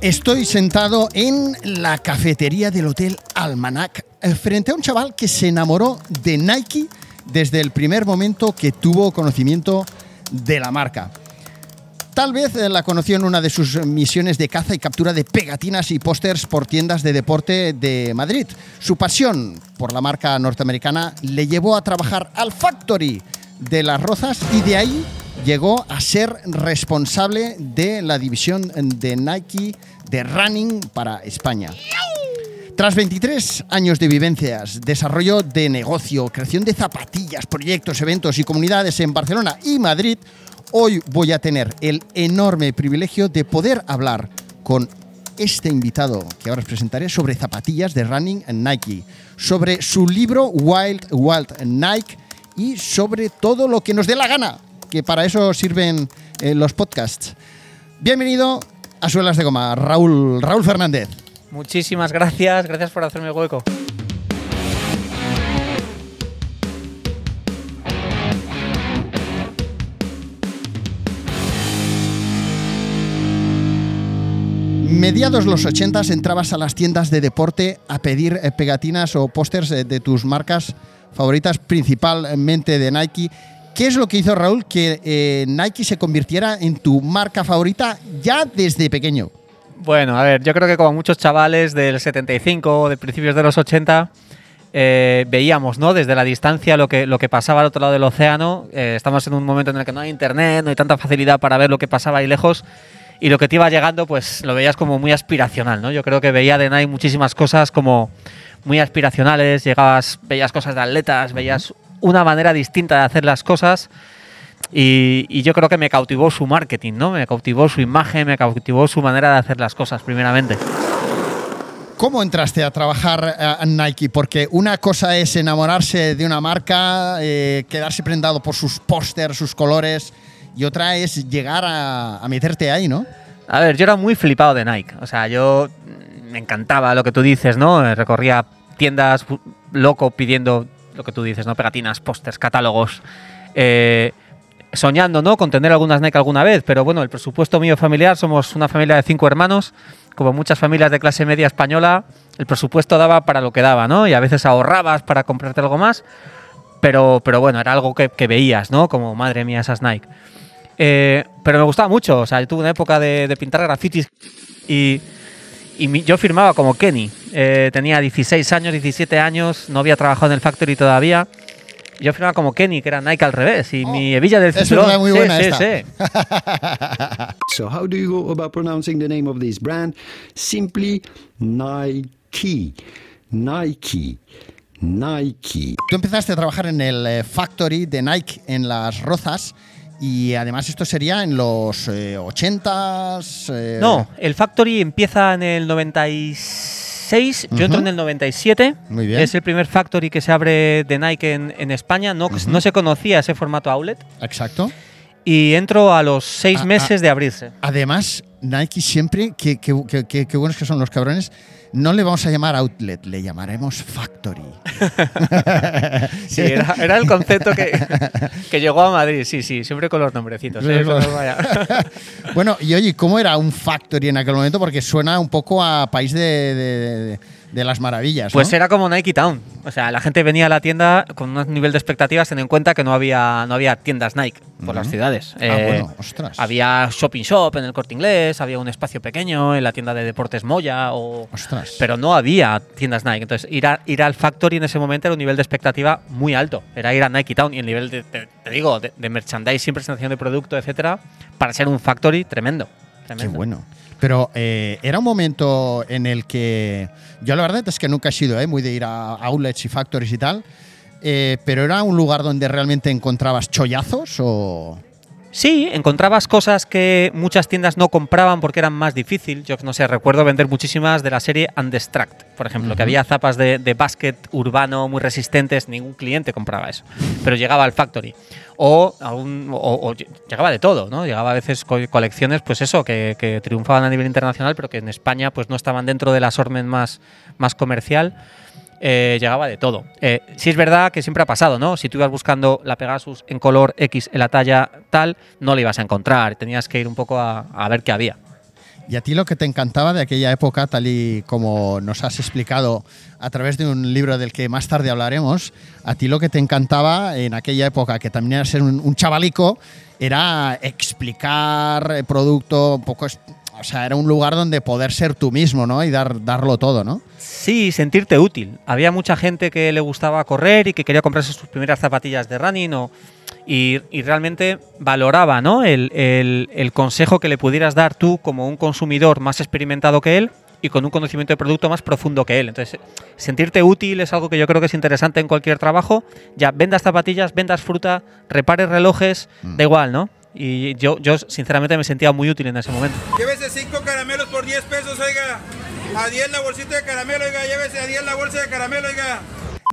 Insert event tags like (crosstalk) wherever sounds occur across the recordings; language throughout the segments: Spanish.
estoy sentado en la cafetería del Hotel Almanac eh, frente a un chaval que se enamoró de Nike desde el primer momento que tuvo conocimiento de la marca. Tal vez eh, la conoció en una de sus misiones de caza y captura de pegatinas y pósters por tiendas de deporte de Madrid. Su pasión por la marca norteamericana le llevó a trabajar al Factory de Las Rozas y de ahí llegó a ser responsable de la división de Nike de running para España. Tras 23 años de vivencias, desarrollo de negocio, creación de zapatillas, proyectos, eventos y comunidades en Barcelona y Madrid, hoy voy a tener el enorme privilegio de poder hablar con este invitado que ahora os presentaré sobre zapatillas de running Nike, sobre su libro Wild Wild Nike y sobre todo lo que nos dé la gana que para eso sirven eh, los podcasts. Bienvenido a Suelas de Goma, Raúl, Raúl Fernández. Muchísimas gracias, gracias por hacerme hueco. Mediados los 80 entrabas a las tiendas de deporte a pedir eh, pegatinas o pósters eh, de tus marcas favoritas, principalmente de Nike. ¿Qué es lo que hizo Raúl que eh, Nike se convirtiera en tu marca favorita ya desde pequeño? Bueno, a ver, yo creo que como muchos chavales del 75 o de principios de los 80, eh, veíamos ¿no? desde la distancia lo que, lo que pasaba al otro lado del océano. Eh, estamos en un momento en el que no hay internet, no hay tanta facilidad para ver lo que pasaba ahí lejos. Y lo que te iba llegando, pues lo veías como muy aspiracional, ¿no? Yo creo que veía de Nike muchísimas cosas como muy aspiracionales, llegabas, veías cosas de atletas, veías una manera distinta de hacer las cosas. Y, yo creo que me cautivó su marketing, ¿no? Me cautivó su imagen, me cautivó su manera de hacer las cosas, primeramente. ¿Cómo entraste a trabajar en Nike? Porque una cosa es enamorarse de una marca, eh, quedarse prendado por sus pósters, sus colores, y otra es llegar a, a, meterte ahí, ¿no? A ver, yo era muy flipado de Nike. O sea, yo me encantaba lo que tú dices, ¿no? Recorría tiendas loco pidiendo lo que tú dices, ¿no? Pegatinas, pósters, catálogos. Eh, soñando, ¿no? Con tener algunas Nike alguna vez, pero bueno, el presupuesto mío familiar, somos una familia de cinco hermanos, como muchas familias de clase media española, el presupuesto daba para lo que daba, ¿no? Y a veces ahorrabas para comprarte algo más, pero, pero bueno, era algo que, veías, ¿no? Como, madre mía, esas Nike. Eh, pero me gustaba mucho, o sea, yo tuve una época de, de pintar grafitis y y yo firmaba como Kenny. Eh, tenía 16 años, 17 años, no había trabajado en el Factory todavía. Yo firmaba como Kenny, que era Nike al revés, y mi oh, hebilla del cinturón. Es muy buena sí, esta. sí, (laughs) so how do you go about pronouncing the name of this brand? Simply Nike. Nike. Nike. Tú empezaste a trabajar en el eh, Factory de Nike en Las Rozas. Y además esto sería en los 80s. Eh, no, el Factory empieza en el 96. Yo entro en el 97. Muy bien. Es el primer Factory que se abre de Nike en, España. No, no se conocía ese formato outlet. Exacto. Y entro a los seis Ah, meses ah. de abrirse. Además, Nike siempre, qué que, que- que- que buenos que son los cabrones, no le vamos a llamar outlet, le llamaremos factory. (laughs) Sí, era, era el concepto que, (laughs) que llegó a Madrid. Sí, sí, siempre con los nombrecitos. ¿eh? (laughs) Bueno, y oye, ¿cómo era un factory en aquel momento? Porque suena un poco a país de, de- de- de las maravillas. Pues era como Nike Town. O sea, la gente venía a la tienda con un nivel de expectativas, teniendo en cuenta que no había, no había tiendas Nike por las ciudades. Ah, Eh, bueno, ostras. Había shopping shop en el corte inglés, había un espacio pequeño en la tienda de deportes Moya, o, Ostras. pero no había tiendas Nike. Entonces, ir, a- ir al Factory en ese momento era un nivel de expectativa muy alto. Era ir a Nike Town y el nivel, de, de- te digo, de, de merchandising, presentación de producto, etcétera, para ser un Factory tremendo. Qué tremendo. bueno. Pero eh, era un momento en el que yo la verdad es que nunca he sido eh, muy de ir a outlets y factories y tal, eh, pero era un lugar donde realmente encontrabas chollazos o... Sí, encontrabas cosas que muchas tiendas no compraban porque eran más difícil. Yo no sé, recuerdo vender muchísimas de la serie Undestruct, por ejemplo, que había zapas de, de basket urbano muy resistentes, ningún cliente compraba eso, pero llegaba al factory. O, algún- llegaba de todo, ¿no? Llegaba a veces co- colecciones, pues eso, que, que triunfaban a nivel internacional, pero que en España pues no estaban dentro del assortment más, más comercial. Eh, llegaba de todo. Eh, sí es verdad que siempre ha pasado, ¿no? Si tú ibas buscando la Pegasus en color X en la talla tal, no la ibas a encontrar. Tenías que ir un poco a, a ver qué había. Y a ti lo que te encantaba de aquella época, tal y como nos has explicado a través de un libro del que más tarde hablaremos, a ti lo que te encantaba en aquella época, que también era ser un, chavalico, era explicar el producto poco... O sea, era un lugar donde poder ser tú mismo, ¿no? Y dar, darlo todo, ¿no? Sí, sentirte útil. Había mucha gente que le gustaba correr y que quería comprarse sus primeras zapatillas de running o, y, y realmente valoraba ¿no? el, el- el consejo que le pudieras dar tú como un consumidor más experimentado que él y con un conocimiento de producto más profundo que él. Entonces, sentirte útil es algo que yo creo que es interesante en cualquier trabajo. Ya vendas zapatillas, vendas fruta, repares relojes, da igual, ¿no? Y yo, yo sinceramente me sentía muy útil en ese momento. Llévese 5 caramelos por 10 pesos, oiga. A 10 la bolsita de caramelo, oiga. Llévese a 10 la bolsa de caramelo, oiga.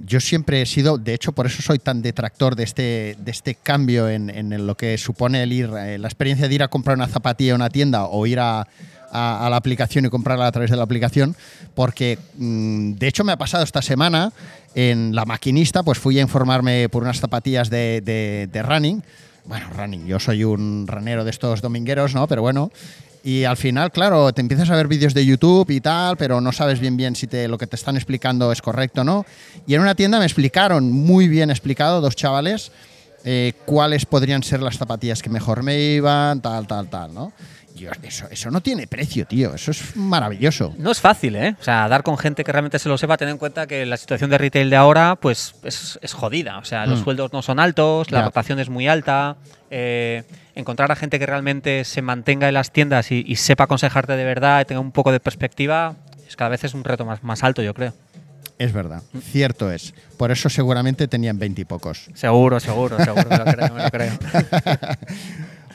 Yo siempre he sido, de hecho, por eso soy tan detractor de este, de este cambio en, en lo que supone el ir, eh, la experiencia de ir a comprar una zapatilla a una tienda o ir a, a- la aplicación y comprarla a través de la aplicación, porque mm, de hecho me ha pasado esta semana en la maquinista, pues fui a informarme por unas zapatillas de, de- de running. Bueno, running, yo soy un ranero de estos domingueros, ¿no? Pero bueno, y al final, claro, te empiezas a ver vídeos de YouTube y tal, pero no sabes bien bien si lo que te están explicando es correcto o no. Y en una tienda me explicaron, muy bien explicado, dos chavales, eh, cuáles podrían ser las zapatillas que mejor me iban, tal, tal, tal, ¿no? Yo, eso, eso no tiene precio, tío. Eso es maravilloso. No es fácil, ¿eh? O sea, dar con gente que realmente se lo sepa, ten en cuenta que la situación de retail de ahora, pues, es, es jodida. O sea, los Mm. sueldos no son altos, la rotación es muy alta. eh, encontrar a gente que realmente se mantenga en las tiendas y, y sepa aconsejarte de verdad y tenga un poco de perspectiva, es cada vez es un reto más, más alto, yo creo. Es verdad, cierto es. Por eso seguramente tenían veintipocos. Seguro, seguro, seguro, me lo creo, me lo creo. (laughs)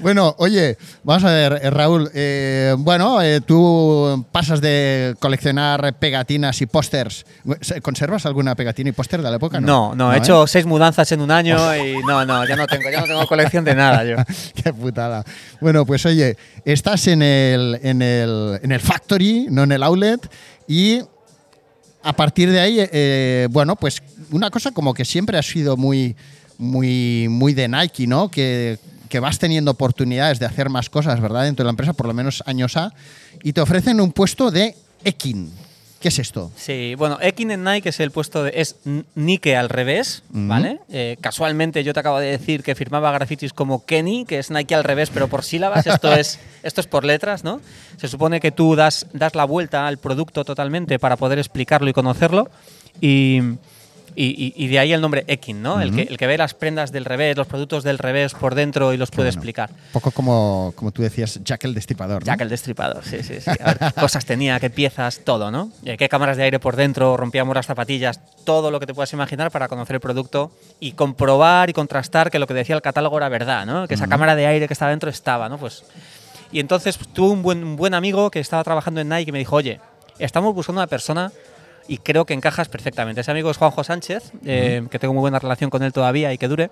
Bueno, oye, vamos a ver, eh, Raúl. eh, bueno, eh, tú pasas de coleccionar pegatinas y pósters. ¿Conservas alguna pegatina y póster de la época? No, no, he ¿eh? hecho seis mudanzas en un año y no, no, ya no tengo, ya no tengo colección de nada yo. (laughs) Qué putada. Bueno, pues oye, estás en el, en el, en el factory, no en el outlet, y a partir de ahí, eh, bueno, pues una cosa como que siempre ha sido muy, muy, muy de Nike, ¿no? Que, que vas teniendo oportunidades de hacer más cosas, ¿verdad? Dentro de la empresa, por lo menos años A, y te ofrecen un puesto de Ekin. ¿Qué es esto? Sí, bueno, Ekin en Nike es el puesto de. es Nike al revés, ¿vale? Eh, casualmente yo te acabo de decir que firmaba grafitis como Kenny, que es Nike al revés, pero por sílabas. Esto es, (laughs) esto es por letras, ¿no? Se supone que tú das, das la vuelta al producto totalmente para poder explicarlo y conocerlo. Y. y- y- y de ahí el nombre Ekin, ¿no? el, que, el que ve las prendas del revés, los productos del revés por dentro y los puede bueno. explicar. Un poco como, como tú decías, Jack el Destripador. ¿no? Jack el destripador, sí, sí, sí. A ver, qué (laughs) cosas tenía, qué piezas, todo, ¿no? Eh, Qué cámaras de aire por dentro, rompíamos las zapatillas, todo lo que te puedas imaginar para conocer el producto y comprobar y contrastar que lo que decía el catálogo era verdad, ¿no? Que esa cámara de aire que estaba dentro estaba, ¿no? Pues, y entonces pues, tuve un buen, un buen amigo que estaba trabajando en Nike y me dijo, oye, estamos buscando una persona y creo que encajas perfectamente. Ese amigo es Juanjo Sánchez, eh, que tengo muy buena relación con él todavía y que dure.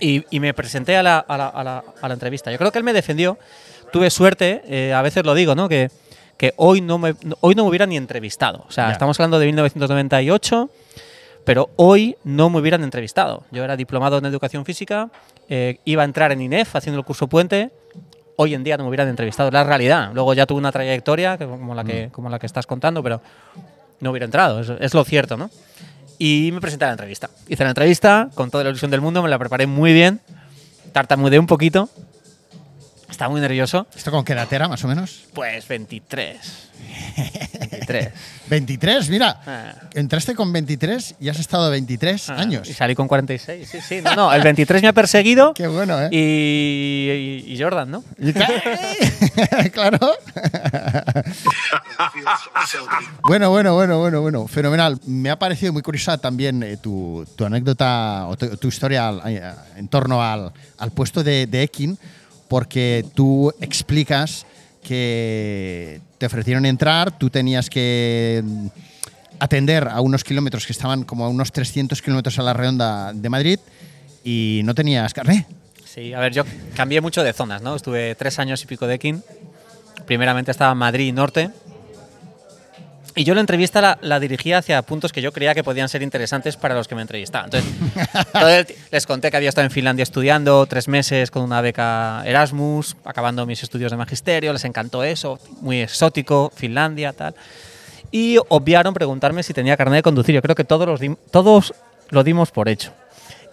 Y, y me presenté a la, a, la, a, la, a la entrevista. Yo creo que él me defendió. Tuve suerte, eh, a veces lo digo, ¿no? Que, que hoy, no me, hoy no me hubiera ni entrevistado. O sea, Ya. estamos hablando de 1998, pero hoy no me hubieran entrevistado. Yo era diplomado en educación física, eh, iba a entrar en INEF haciendo el curso puente. Hoy en día no me hubieran entrevistado, la realidad. Luego ya tuve una trayectoria como, la que, como la que estás contando, pero no hubiera entrado, es, es lo cierto, ¿no? Y me presenté a la entrevista. Hice la entrevista con toda la ilusión del mundo, me la preparé muy bien, tartamudeé un poquito, estaba muy nervioso. ¿Esto con qué edad era, más o menos? Pues 23. 23. 23, mira. Ah. Entraste con 23 y has estado 23 Ah, años. Y salí con 46, sí, sí. No, no, el 23 me ha perseguido. (laughs) Qué bueno, ¿eh? Y, y- y Jordan, ¿no? Y (laughs) claro. (laughs) Bueno, bueno, bueno, bueno, bueno, fenomenal. Me ha parecido muy curiosa también eh, tu, tu anécdota o tu, tu historia al- eh, en torno al, al puesto de, de Ekin, porque tú explicas que te ofrecieron entrar, tú tenías que mm, atender a unos kilómetros que estaban como a unos 300 kilómetros a la redonda de Madrid y no tenías carné. Sí, a ver, yo cambié mucho de zonas, ¿no? Estuve tres años y pico de King. Primeramente estaba Madrid Norte. Y yo la entrevista la, la dirigía hacia puntos que yo creía que podían ser interesantes para los que me entrevistaban. Entonces, (laughs) el les conté que había estado en Finlandia estudiando tres meses con una beca Erasmus, acabando mis estudios de magisterio, les encantó eso, muy exótico, Finlandia, tal. Y obviaron preguntarme si tenía carnet de conducir. Yo creo que todos, los todos lo dimos por hecho.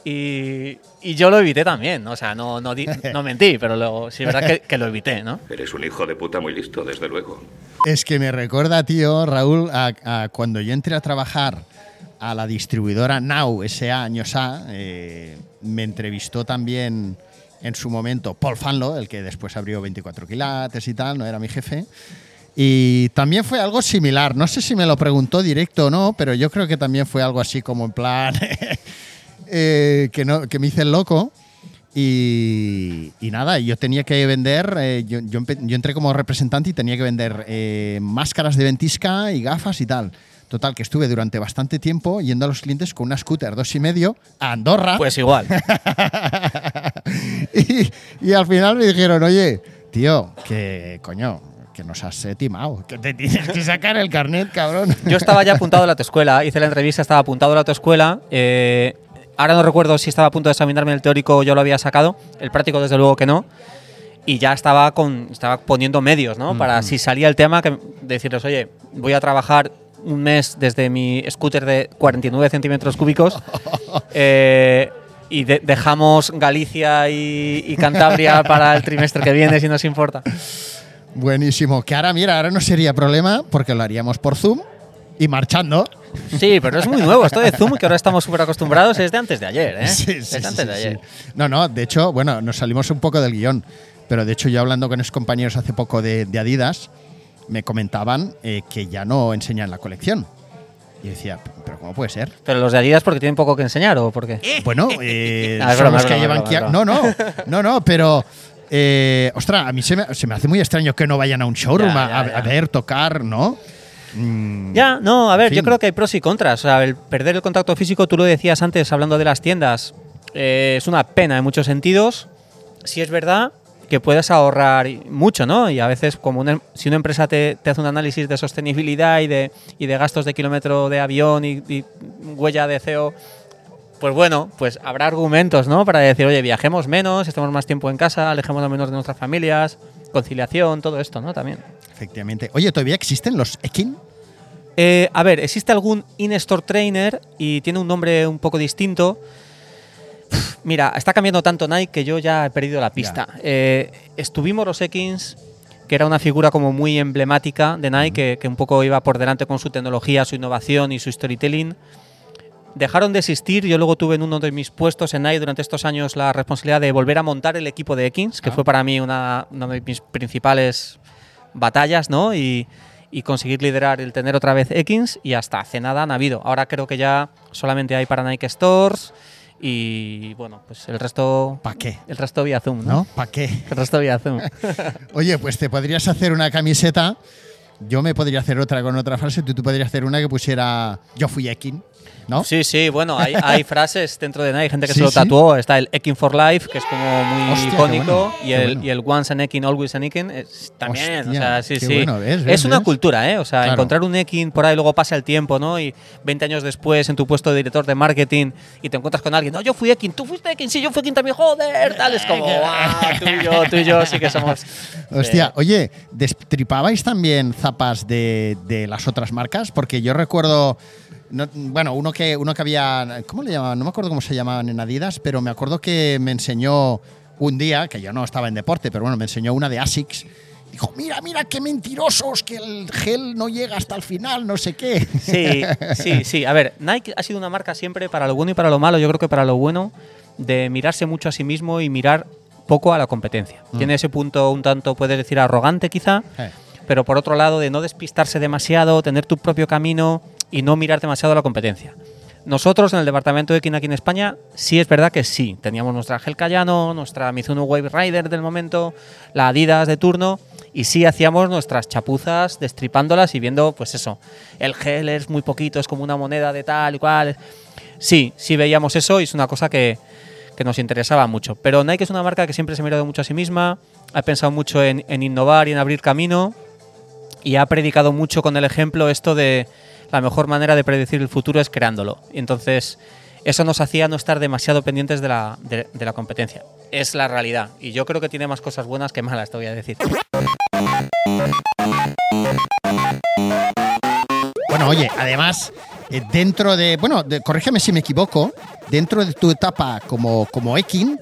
Y, y yo lo evité también, ¿no? o sea, no, no, di- (laughs) no mentí, pero lo, sí es verdad que, que lo evité, ¿no? Eres un hijo de puta muy listo, desde luego. Es que me recuerda, tío, Raúl, a, a cuando yo entré a trabajar a la distribuidora Now, SA, años A, eh, me entrevistó también en su momento Paul Fanlo, el que después abrió 24 quilates y tal, no era mi jefe. Y también fue algo similar. No sé si me lo preguntó directo o no, pero yo creo que también fue algo así como en plan (laughs) eh, que, no, que me hice el loco. Y, y nada, yo tenía que vender, eh, yo, yo empe- yo entré como representante y tenía que vender eh, máscaras de ventisca y gafas y tal. Total, que estuve durante bastante tiempo yendo a los clientes con una scooter dos y medio a Andorra. Pues igual. (laughs) y, y al final me dijeron, oye, tío, que coño, que nos has eh, timado, que te tienes que sacar el carnet, cabrón. Yo estaba ya apuntado a la autoescuela, hice la entrevista, estaba apuntado a la autoescuela. eh, ahora no recuerdo si estaba a punto de examinarme el teórico yo lo había sacado. El práctico, desde luego que no. Y ya estaba, con, estaba poniendo medios, ¿no? Para si salía el tema, que decirles, oye, voy a trabajar un mes desde mi scooter de 49 centímetros cúbicos. (laughs) eh, y de- dejamos Galicia y, y Cantabria (laughs) para el trimestre que viene, si nos importa. Buenísimo. Que ahora, mira, ahora no sería problema porque lo haríamos por Zoom y marchando. Sí, pero es muy nuevo. Esto de Zoom, que ahora estamos súper acostumbrados, es de antes de ayer, ¿eh? Sí, es sí, de antes de ayer. No, no, de hecho, bueno, nos salimos un poco del guion, pero de hecho yo hablando con esos compañeros hace poco de, de Adidas, me comentaban eh, que ya no enseñan la colección. Y decía, pero ¿cómo puede ser? Pero los de Adidas porque tienen poco que enseñar o por qué? Bueno, eh, Ah, (laughs) es son broma, los es que broma, llevan es broma, No, no, no, no, pero. Eh, ostras, a mí se me, se me hace muy extraño que no vayan a un showroom Ya, a- ya, a, ya. a ver, tocar, ¿no? Mm, Ya, no, a ver, En yo fin. creo que hay pros y contras. O sea, el perder el contacto físico, tú lo decías antes hablando de las tiendas, eh, es una pena en muchos sentidos. Si es verdad que puedes ahorrar mucho, ¿no? Y a veces, como una- si una empresa te, te hace un análisis de sostenibilidad y de, y de gastos de kilómetro de avión y, y huella de CO, pues bueno, pues habrá argumentos, ¿no? Para decir, oye, viajemos menos, estemos más tiempo en casa, alejémonos menos de nuestras familias, conciliación, todo esto, ¿no? También. Efectivamente. Oye, ¿todavía existen los Ekin? Eh, a ver, existe algún in-store trainer y tiene un nombre un poco distinto. Uf, Mira, está cambiando tanto Nike que yo ya he perdido la pista. Eh, estuvimos los Ekins, que era una figura como muy emblemática de Nike, que, que un poco iba por delante con su tecnología, su innovación y su storytelling. Dejaron de existir. Yo luego tuve en uno de mis puestos en Nike durante estos años la responsabilidad de volver a montar el equipo de Ekins, que Ah. fue para mí una, una de mis principales batallas, ¿no? Y, y conseguir liderar el tener otra vez Ekins y hasta hace nada han habido. Ahora creo que ya solamente hay para Nike Stores y bueno, pues el resto ¿Pa' qué? el resto vía Zoom, ¿no? ¿No? ¿Para qué? El resto vía Zoom. (laughs) Oye, pues te podrías hacer una camiseta. Yo me podría hacer otra con otra frase. Tú, tú podrías hacer una que pusiera Yo fui Ekin, ¿no? Sí, sí, bueno, hay, hay (laughs) frases dentro de Nike, hay gente que Sí, se lo sí. tatuó. Está el Ekin for Life, que es como muy Hostia, icónico, bueno, y, el, bueno. y el Once an Ekin, Always an Ekin, es- también. o sea, sí, sí. bueno, ¿ves? ¿ves? es una ¿ves? cultura, ¿eh? O sea, Claro. encontrar un Ekin por ahí, luego pasa el tiempo, ¿no? Y 20 años después, en tu puesto de director de marketing, y te encuentras con alguien, no, yo fui Ekin, tú fuiste Ekin, sí, yo fui Ekin también, joder, tal. Es como, "Guau, tú y yo, tú y yo sí que somos. (laughs) Hostia, eh, oye, ¿destripabais también zapas de, de las otras marcas? Porque yo recuerdo, no- bueno, uno que, uno que había, ¿cómo le llamaban? No me acuerdo cómo se llamaban en Adidas, pero me acuerdo que me enseñó un día, que yo no estaba en deporte, pero bueno, me enseñó una de ASICS. Dijo, mira, mira, qué mentirosos, que el gel no llega hasta el final, no sé qué. Sí, sí, sí. A ver, Nike ha sido una marca siempre para lo bueno y para lo malo. Yo creo que para lo bueno de mirarse mucho a sí mismo y mirar poco a la competencia. Mm. Tiene ese punto un tanto, puedes decir, arrogante quizá, Eh, pero por otro lado de no despistarse demasiado, tener tu propio camino y no mirar demasiado la competencia. Nosotros en el departamento de Kin aquí en España, sí es verdad que sí. Teníamos nuestra Gel Cayano, nuestra Mizuno Wave Rider del momento, la Adidas de turno, y sí hacíamos nuestras chapuzas destripándolas y viendo, pues eso, el gel es muy poquito, es como una moneda de tal y cual. Sí, sí veíamos eso y es una cosa que, que nos interesaba mucho. Pero Nike es una marca que siempre se ha mirado mucho a sí misma, ha pensado mucho en, en innovar y en abrir camino y ha predicado mucho con el ejemplo esto de la mejor manera de predecir el futuro es creándolo. Entonces eso nos hacía no estar demasiado pendientes de la, de, la competencia. Es la realidad. Y yo creo que tiene más cosas buenas que malas, te voy a decir. Bueno, oye, además, eh, dentro de. Bueno, corrígeme si me equivoco. Dentro de tu etapa como, como Ekin,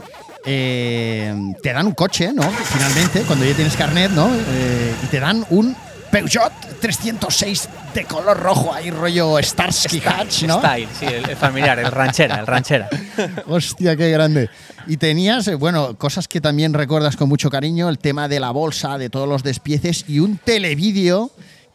eh, te dan un coche, ¿no? Finalmente, cuando ya tienes carnet, ¿no? Eh, y te dan un Peugeot 306 de color rojo, ahí rollo Starsky Hatch, ¿no? Style, sí, el, familiar, el ranchera, el ranchera. (laughs) Hostia, qué grande. Y tenías, eh, bueno, cosas que también recuerdas con mucho cariño, el tema de la bolsa, de todos los despieces y un televídeo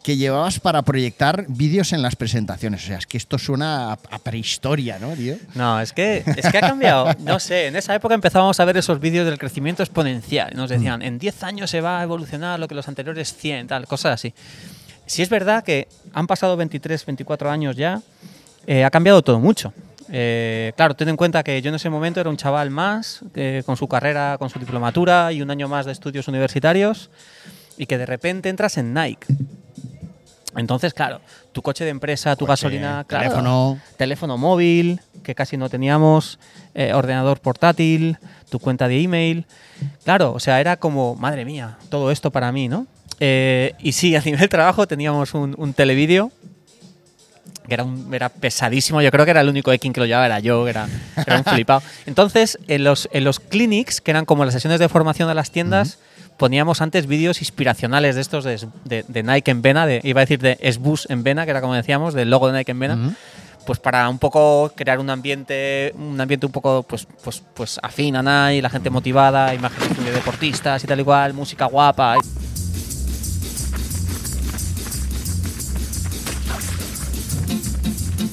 que llevabas para proyectar vídeos en las presentaciones. O sea, es que esto suena a, a prehistoria, ¿no, tío? No, es que, es que ha cambiado. No sé, en esa época empezábamos a ver esos vídeos del crecimiento exponencial. Nos decían, en 10 años se va a evolucionar lo que los anteriores 100, tal, cosas así. Si es verdad que han pasado 23, 24 años ya, eh, ha cambiado todo mucho. Eh, claro, ten en cuenta que yo en ese momento era un chaval más, eh, con su carrera, con su diplomatura y un año más de estudios universitarios, y que de repente entras en Nike. Entonces, claro, tu coche de empresa, tu Coche, gasolina, claro, teléfono. teléfono móvil, que casi no teníamos, eh, ordenador portátil, tu cuenta de email. Claro, o sea, era como, madre mía, todo esto para mí, ¿no? Eh, y sí, (laughs) a nivel trabajo teníamos un, un televídeo que era, un- era pesadísimo. Yo creo que era el único Ekin que lo llevaba, era yo, que era, era un (laughs) flipado. Entonces, en los, en los clinics, que eran como las sesiones de formación de las tiendas, poníamos antes vídeos inspiracionales de estos de, de- de Nike en Vena, de, iba a decir de Sbus en Vena, que era como decíamos, del logo de Nike en Vena. Pues para un poco crear un ambiente, un ambiente un poco pues, pues, pues afín a Nike, la gente motivada, imágenes de deportistas y tal y cual, música guapa.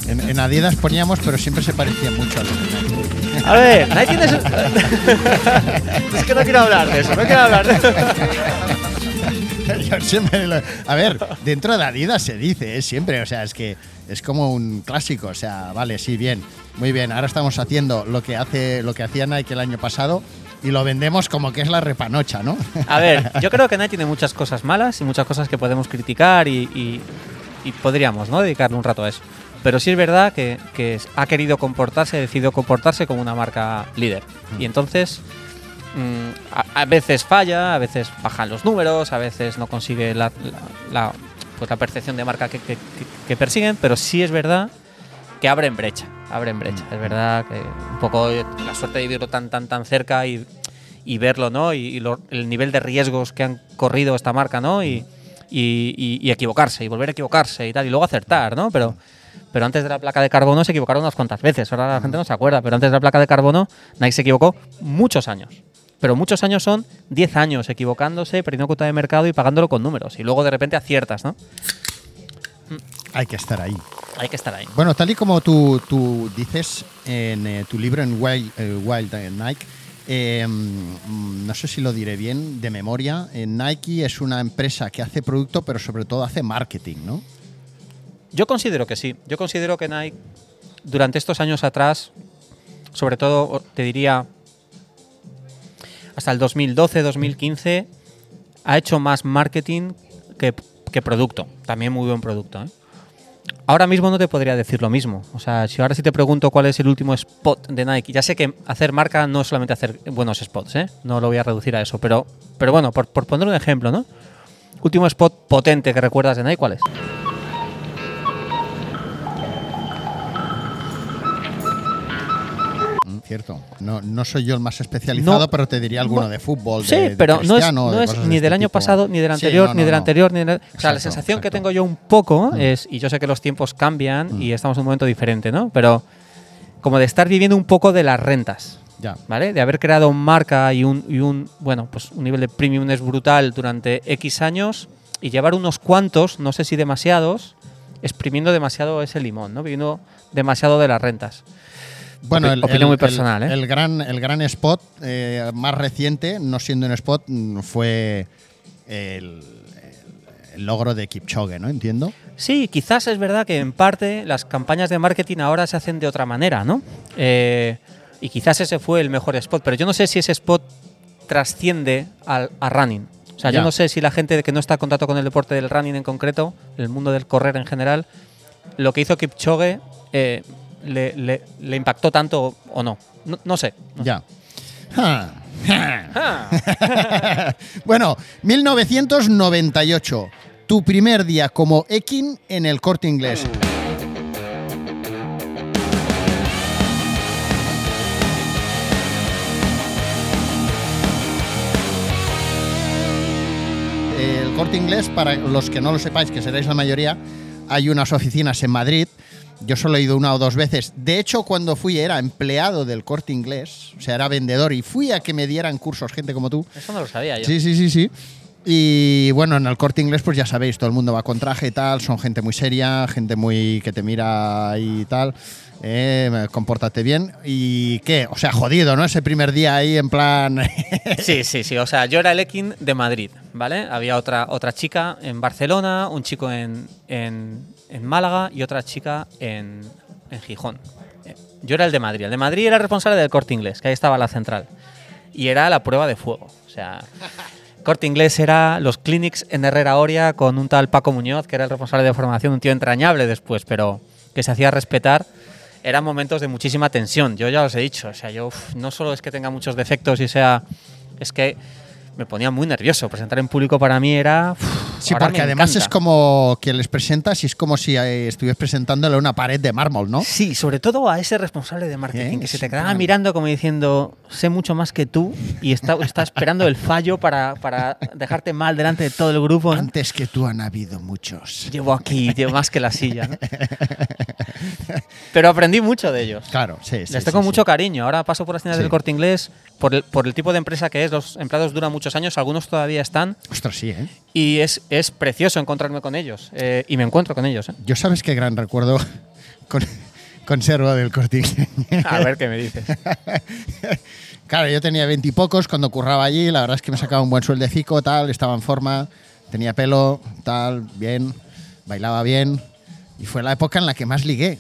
En, en Adidas poníamos, pero siempre se parecían mucho a los Nike. A ver, Nike tiene su- (laughs) es que no quiero hablar de eso, no quiero hablar de eso. (laughs) Yo siempre lo- a ver, dentro de Adidas se dice, ¿eh? siempre, o sea, es que es como un clásico, o sea, vale, sí, bien, muy bien. Ahora estamos haciendo lo que hace, lo que hacía Nike el año pasado y lo vendemos como que es la repanocha, ¿no? A ver, (laughs) yo creo que Nike tiene muchas cosas malas y muchas cosas que podemos criticar y, y- y podríamos ¿no? dedicarle un rato a eso. Pero sí es verdad que, que ha querido comportarse, ha decidido comportarse como una marca líder. Y entonces, mm, a, a veces falla, a veces bajan los números, a veces no consigue la, la- la, pues la percepción de marca que, que- que- persiguen, pero sí es verdad que abren brecha, abren brecha. Es verdad que un poco la suerte de vivirlo tan tan tan cerca y, y verlo, ¿no? Y, y lo- el nivel de riesgos que han corrido esta marca, ¿no? Y, y- y- y equivocarse y volver a equivocarse y tal y luego acertar, ¿no? Pero pero antes de la placa de carbono se equivocaron unas cuantas veces. Ahora la gente no se acuerda, pero antes de la placa de carbono Nike se equivocó muchos años. Pero muchos años son 10 años equivocándose, perdiendo cuota de mercado y pagándolo con números. Y luego de repente aciertas, ¿no? Hay que estar ahí. Hay que estar ahí. Bueno, tal y como tú, tú dices en eh, tu libro en Wild, eh, Wild Nike, eh, mm, no sé si lo diré bien de memoria, eh, Nike es una empresa que hace producto, pero sobre todo hace marketing, ¿no? Yo considero que sí. Yo considero que Nike, durante estos años atrás, sobre todo, te diría, hasta el 2012, 2015, ha hecho más marketing que, que producto. También muy buen producto. ¿eh? Ahora mismo no te podría decir lo mismo. O sea, si ahora sí te pregunto cuál es el último spot de Nike, ya sé que hacer marca no es solamente hacer buenos spots, ¿eh? no lo voy a reducir a eso, pero, pero bueno, por, por poner un ejemplo, ¿no? Último spot potente que recuerdas de Nike, ¿cuál es? Cierto. No, no soy yo el más especializado, No. pero te diría alguno No. de fútbol. Sí, de- de pero no es, no es de ni este del año tipo. pasado, ni del anterior, ni del anterior, ni del... O sea, la Exacto, sensación que tengo yo un poco Mm. es, y yo sé que los tiempos cambian y estamos en un momento diferente, ¿no? Pero como de estar viviendo un poco de las rentas, Ya. ¿vale? De haber creado marca y un, y un bueno, pues un nivel de premiumness brutal durante X años y llevar unos cuantos, no sé si demasiados, exprimiendo demasiado ese limón, ¿no? Viviendo demasiado de las rentas. Bueno, el, opinión el- muy personal, el- ¿eh? el gran, el gran spot eh, más reciente, no siendo un spot, mm, fue el, el logro de Kipchoge, ¿no? Entiendo. Sí, quizás es verdad que en parte las campañas de marketing ahora se hacen de otra manera, ¿no? Eh, y quizás ese fue el mejor spot, pero yo no sé si ese spot trasciende al, a running. O sea, Ya. yo no sé si la gente que no está en contacto con el deporte del running en concreto, el mundo del correr en general, lo que hizo Kipchoge eh, le, le- le impactó tanto o no. No, no sé. Ya. (laughs) Bueno, 1998. Tu primer día como Ekin en el corte inglés. El corte inglés, para los que no lo sepáis, que seréis la mayoría, hay unas oficinas en Madrid. Yo solo he ido una o dos veces. De hecho, cuando fui era empleado del corte inglés, o sea, era vendedor y fui a que me dieran cursos gente como tú. Eso no lo sabía yo. Sí, sí, sí, sí. Y bueno, en el corte inglés, pues ya sabéis, todo el mundo va con traje y tal, son gente muy seria, gente muy que te mira y tal. Eh, compórtate bien. ¿Y qué? O sea, jodido, ¿no? Ese primer día ahí en plan. (laughs) Sí, sí, sí. O sea, yo era el Ekin de Madrid, ¿vale? Había otra, otra chica en Barcelona, un chico en, en, en Málaga y otra chica en, en Gijón. Eh, Yo era el de Madrid. El de Madrid era el responsable del corte inglés, que ahí estaba la central. Y era la prueba de fuego. O sea, (laughs) corte inglés era los clinics en Herrera Oria con un tal Paco Muñoz, que era el responsable de formación, un tío entrañable después, pero que se hacía respetar. Eran momentos de muchísima tensión, yo ya os he dicho. O sea, yo uf, no solo es que tenga muchos defectos y sea. Es que me ponía muy nervioso. Presentar en público para mí era. uf, Sí, ahora porque además encanta. es como que les presentas y es como si eh, estuvieras presentándole una pared de mármol, ¿no? Sí, sobre todo a ese responsable de marketing ¿Eh? que se te quedaba mirando como diciendo, sé mucho más que tú y está, está esperando el fallo para, para dejarte mal delante de todo el grupo. ¿no? Antes que tú han habido muchos. Llevo aquí, llevo más que la silla. ¿no? (laughs) Pero aprendí mucho de ellos. Claro, sí, sí. Les tengo sí. mucho cariño. Ahora paso por las tiendas del corte inglés. Por el, por el tipo de empresa que es, los empleados duran muchos años, algunos todavía están. Ostras, sí, ¿eh? Y es, es precioso encontrarme con ellos. eh, y me encuentro con ellos. ¿eh? Yo sabes qué gran recuerdo con, conservo del corte. A ver qué me dices. (laughs) Claro, yo tenía veintipocos cuando curraba allí, la verdad es que me sacaba un buen sueldecico, tal, estaba en forma, tenía pelo, tal, bien, bailaba bien, y fue la época en la que más ligué.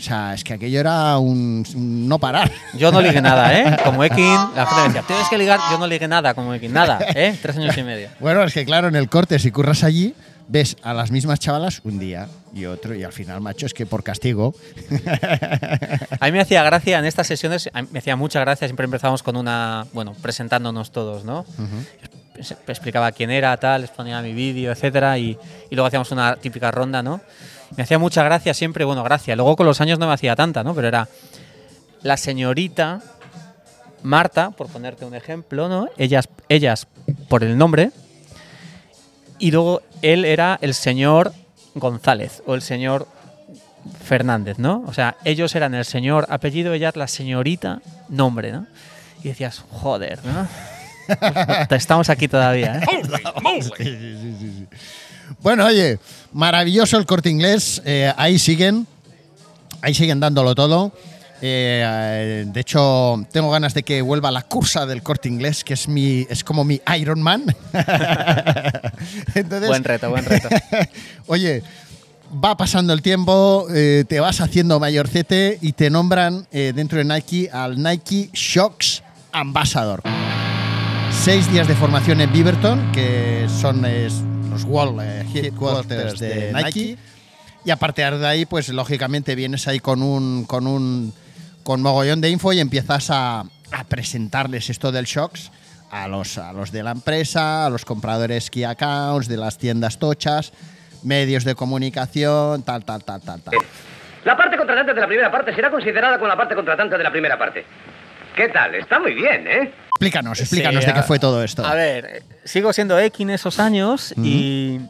O sea, es que aquello era un, un no parar. Yo no ligué nada, ¿eh? (laughs) Como Ekin, la gente me decía, tienes que ligar. Yo no ligué nada como Ekin, nada, ¿eh? Tres años y medio. Bueno, es que claro, en el corte, si curras allí, ves a las mismas chavalas un día y otro, y al final, macho, es que por castigo. (laughs) A mí me hacía gracia en estas sesiones, me hacía mucha gracia, siempre empezábamos con una, bueno, presentándonos todos, ¿no? Es- Explicaba quién era, tal, les ponía mi vídeo, etcétera, y, y luego hacíamos una típica ronda, ¿no? Me hacía mucha gracia siempre, bueno, gracia. Luego con los años no me hacía tanta, ¿no? Pero era la señorita Marta, por ponerte un ejemplo, ¿no? Ellas, ellas por el nombre, y luego él era el señor González o el señor Fernández, ¿no? O sea, ellos eran el señor apellido, ella la señorita nombre, ¿no? Y decías, joder, ¿no? (laughs) Estamos aquí todavía, ¿eh? Bueno, oye, maravilloso el corte inglés. eh, ahí siguen. Ahí siguen dándolo todo. Eh, de hecho, tengo ganas de que vuelva la cursa del corte inglés, que es mi es como mi Iron Man. (laughs) Entonces, Buen reto, buen reto. (laughs) Oye, va pasando el tiempo, eh, te vas haciendo mayorcete y te nombran eh, dentro de Nike al Nike Shocks Ambassador. Seis días de formación en Beaverton, que son es, los World eh, Headquarters de Nike. Y a partir de ahí, pues lógicamente vienes ahí con un, con un con mogollón de info y empiezas a, a presentarles esto del Shocks a los, a los de la empresa, a los compradores key accounts, de las tiendas tochas, medios de comunicación, tal, tal, tal, tal, tal. La parte contratante de la primera parte será considerada como la parte contratante de la primera parte. ¿Qué tal? Está muy bien, ¿eh? Explícanos, explícanos Sí, de qué fue todo esto. A ver, sigo siendo Ekin esos años y,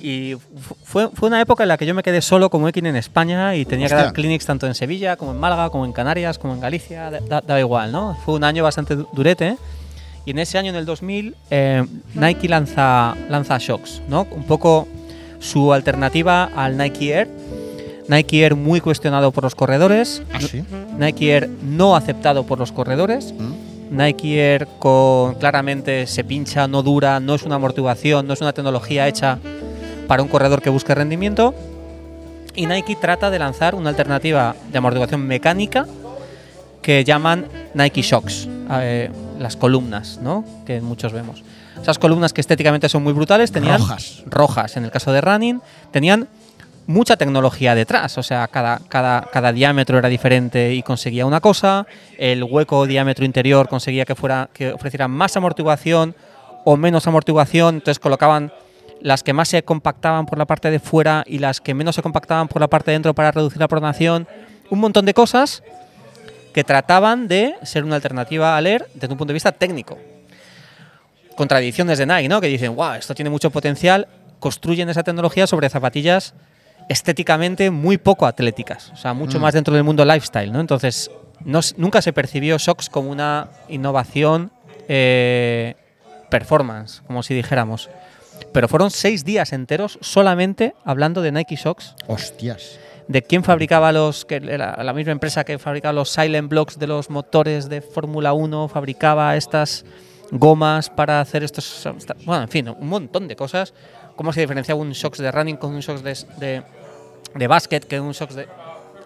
y fu- fue, fue una época en la que yo me quedé solo como Ekin en España y tenía que Hostia. dar clinics tanto en Sevilla como en Málaga, como en Canarias, como en Galicia, da- igual, ¿no? Fue un año bastante du- durete Y en ese año, en el 2000, eh, Nike lanza, lanza Shocks, ¿no? Un poco su alternativa al Nike Air. Nike Air muy cuestionado por los corredores. ¿Ah, sí? Nike Air no aceptado por los corredores. ¿Mm? Nike Air con claramente se pincha, no dura, no es una amortiguación, no es una tecnología hecha para un corredor que busque rendimiento. Y Nike trata de lanzar una alternativa de amortiguación mecánica que llaman Nike Shocks, eh, las columnas, ¿no? Que muchos vemos. Esas columnas que estéticamente son muy brutales, tenían Rojas. rojas en el caso de running, tenían mucha tecnología detrás, o sea, cada, cada, cada diámetro era diferente y conseguía una cosa, el hueco diámetro interior conseguía que, fuera, que ofreciera más amortiguación o menos amortiguación, entonces colocaban las que más se compactaban por la parte de fuera y las que menos se compactaban por la parte de dentro para reducir la pronación, un montón de cosas que trataban de ser una alternativa al Air desde un punto de vista técnico. Contradicciones de Nike, ¿no? Que dicen, wow, esto tiene mucho potencial, construyen esa tecnología sobre zapatillas estéticamente muy poco atléticas, o sea, mucho más dentro del mundo lifestyle, ¿no? Entonces, no nunca se percibió Shocks como una innovación eh, performance, como si dijéramos. Pero fueron seis días enteros solamente hablando de Nike Shocks, Hostias. de quién fabricaba los, que era la misma empresa que fabricaba los silent blocks de los motores de Fórmula 1, fabricaba estas gomas para hacer estos... Bueno, en fin, un montón de cosas. Cómo se diferenciaba un shocks de running con un shocks de, de, de básquet, que un shocks de...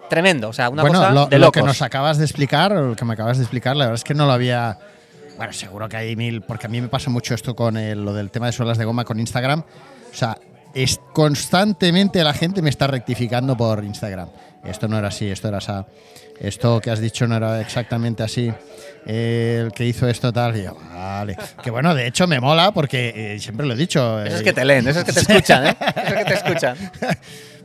Tremendo, o sea, una bueno, cosa lo, de lo locos. que nos acabas de explicar, o lo que me acabas de explicar, la verdad es que no lo había. Bueno, seguro que hay mil, porque a mí me pasa mucho esto con el- lo del tema de suelas de goma con Instagram. O sea, es, constantemente la gente me está rectificando por Instagram. Esto no era así, esto era así. Esto que has dicho no era exactamente así. Eh, el que hizo esto tal, y yo, vale. Que bueno, de hecho me mola porque eh, siempre lo he dicho. Eso es eh, que te leen, eso es que te escuchan, ¿eh? Eso es que te escuchan.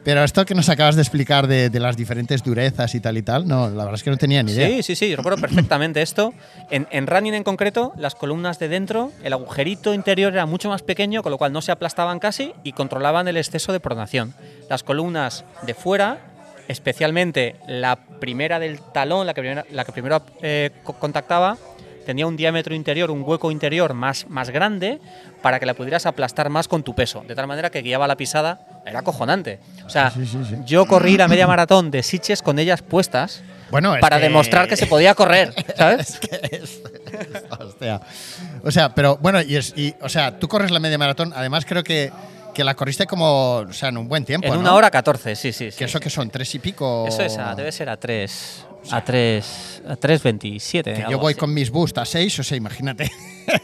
Pero esto que nos acabas de explicar de, de las diferentes durezas y tal y tal, no, la verdad es que no tenía ni idea. Sí, sí, sí, yo recuerdo perfectamente esto. En, en running en concreto, las columnas de dentro, el agujerito interior era mucho más pequeño, con lo cual no se aplastaban casi y controlaban el exceso de pronación. Las columnas de fuera, especialmente la primera del talón, la que la que primero eh, co- contactaba, tenía un diámetro interior, un hueco interior más, más grande para que la pudieras aplastar más con tu peso, de tal manera que guiaba la pisada, era acojonante. O sea, Sí, sí, sí. yo corrí la media maratón de Sitges con ellas puestas Bueno, es para que- demostrar que se podía correr, ¿sabes? (laughs) Hostia. O sea, pero bueno, y, es, y, o sea, tú corres la media maratón, además creo que, que la corriste como, o sea, en un buen tiempo, en ¿no? una hora 14, sí, sí. sí. Que eso que son tres y pico. Eso es a- debe ser a 3. A 3. A 3.27. Que algo yo voy así. con mis boosts a seis, o sea, imagínate.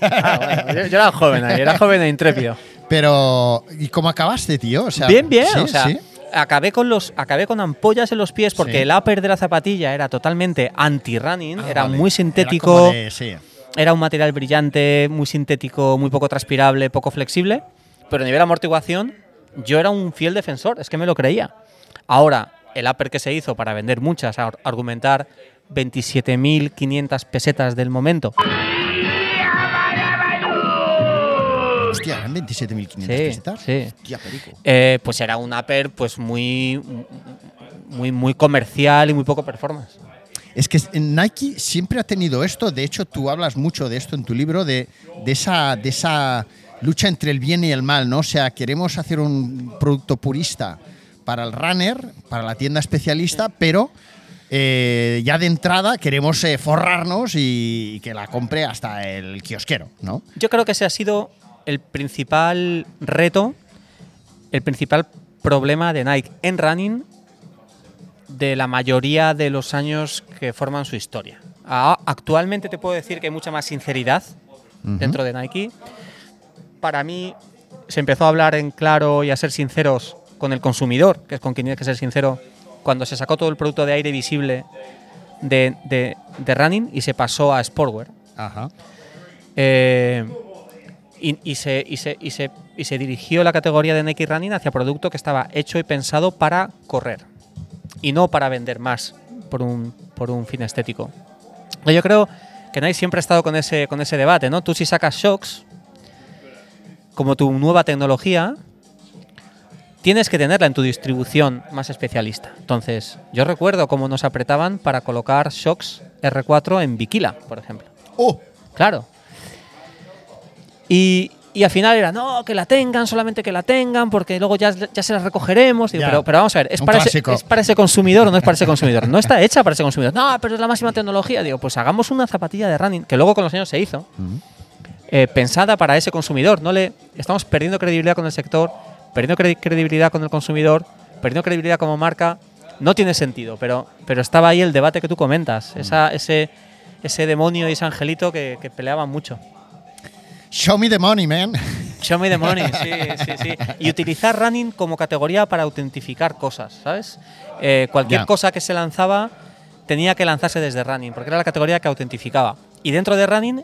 Ah, bueno, yo, yo era joven ahí, era joven e intrépido. Pero, ¿y cómo acabaste, tío? O sea, bien, bien. ¿sí? o sea, ¿sí? acabé con los acabé con ampollas en los pies porque Sí. el upper de la zapatilla era totalmente anti-running, Ah, era vale. muy sintético, de- sí. era un material brillante, muy sintético, muy poco transpirable, poco flexible, pero a nivel amortiguación yo era un fiel defensor, es que me lo creía. Ahora, el upper que se hizo para vender muchas, ar- argumentar 27.500 pesetas del momento, Hostia, eran 27.500 Sí, pesetas. sí. Hostia, perico. eh, pues era un upper pues muy, muy, muy comercial y muy poco performance. Es que Nike siempre ha tenido esto, de hecho tú hablas mucho de esto en tu libro, de, de, esa, de esa lucha entre el bien y el mal, ¿no? O sea, queremos hacer un producto purista para el runner, para la tienda especialista, pero eh, ya de entrada queremos eh, forrarnos y, y que la compre hasta el kiosquero, ¿no? Yo creo que ese ha sido el principal reto, el principal problema de Nike en running de la mayoría de los años que forman su historia. Actualmente te puedo decir que hay mucha más sinceridad dentro de Nike. Para mí se empezó a hablar en claro y a ser sinceros con el consumidor, que es con quien tiene que ser sincero, cuando se sacó todo el producto de aire visible de, de- de running y se pasó a sportwear. Ajá. Eh, y, y se, y, se, y, se, y se dirigió la categoría de Nike Running hacia producto que estaba hecho y pensado para correr y no para vender más por un, por un fin estético. Yo creo que Nike siempre ha estado con ese, con ese debate, ¿no? Tú si sacas shocks como tu nueva tecnología, tienes que tenerla en tu distribución más especialista. Entonces, yo recuerdo cómo nos apretaban para colocar shocks R4 en Bikila, por ejemplo. ¡Oh! Claro. Y, y al final era, no, que la tengan, solamente que la tengan, porque luego ya, ya se las recogeremos. Digo, pero, pero vamos a ver, ¿es Un para, ese, clásico. ¿es para ese consumidor o no es para ese consumidor? No está hecha para ese consumidor. No, pero es la máxima tecnología. Digo, pues hagamos una zapatilla de running, que luego con los años se hizo, eh, pensada para ese consumidor. No le Estamos perdiendo credibilidad con el sector, perdiendo cre- credibilidad con el consumidor, perdiendo credibilidad como marca. No tiene sentido, pero, pero estaba ahí el debate que tú comentas, esa, ese, ese demonio y ese angelito que, que peleaban mucho. Show me the money, man. Show me the money, sí, sí, sí. (laughs) Y utilizar running como categoría para autentificar cosas, ¿sabes? Eh, cualquier cosa que se lanzaba tenía que lanzarse desde running, porque era la categoría que autentificaba. Y dentro de running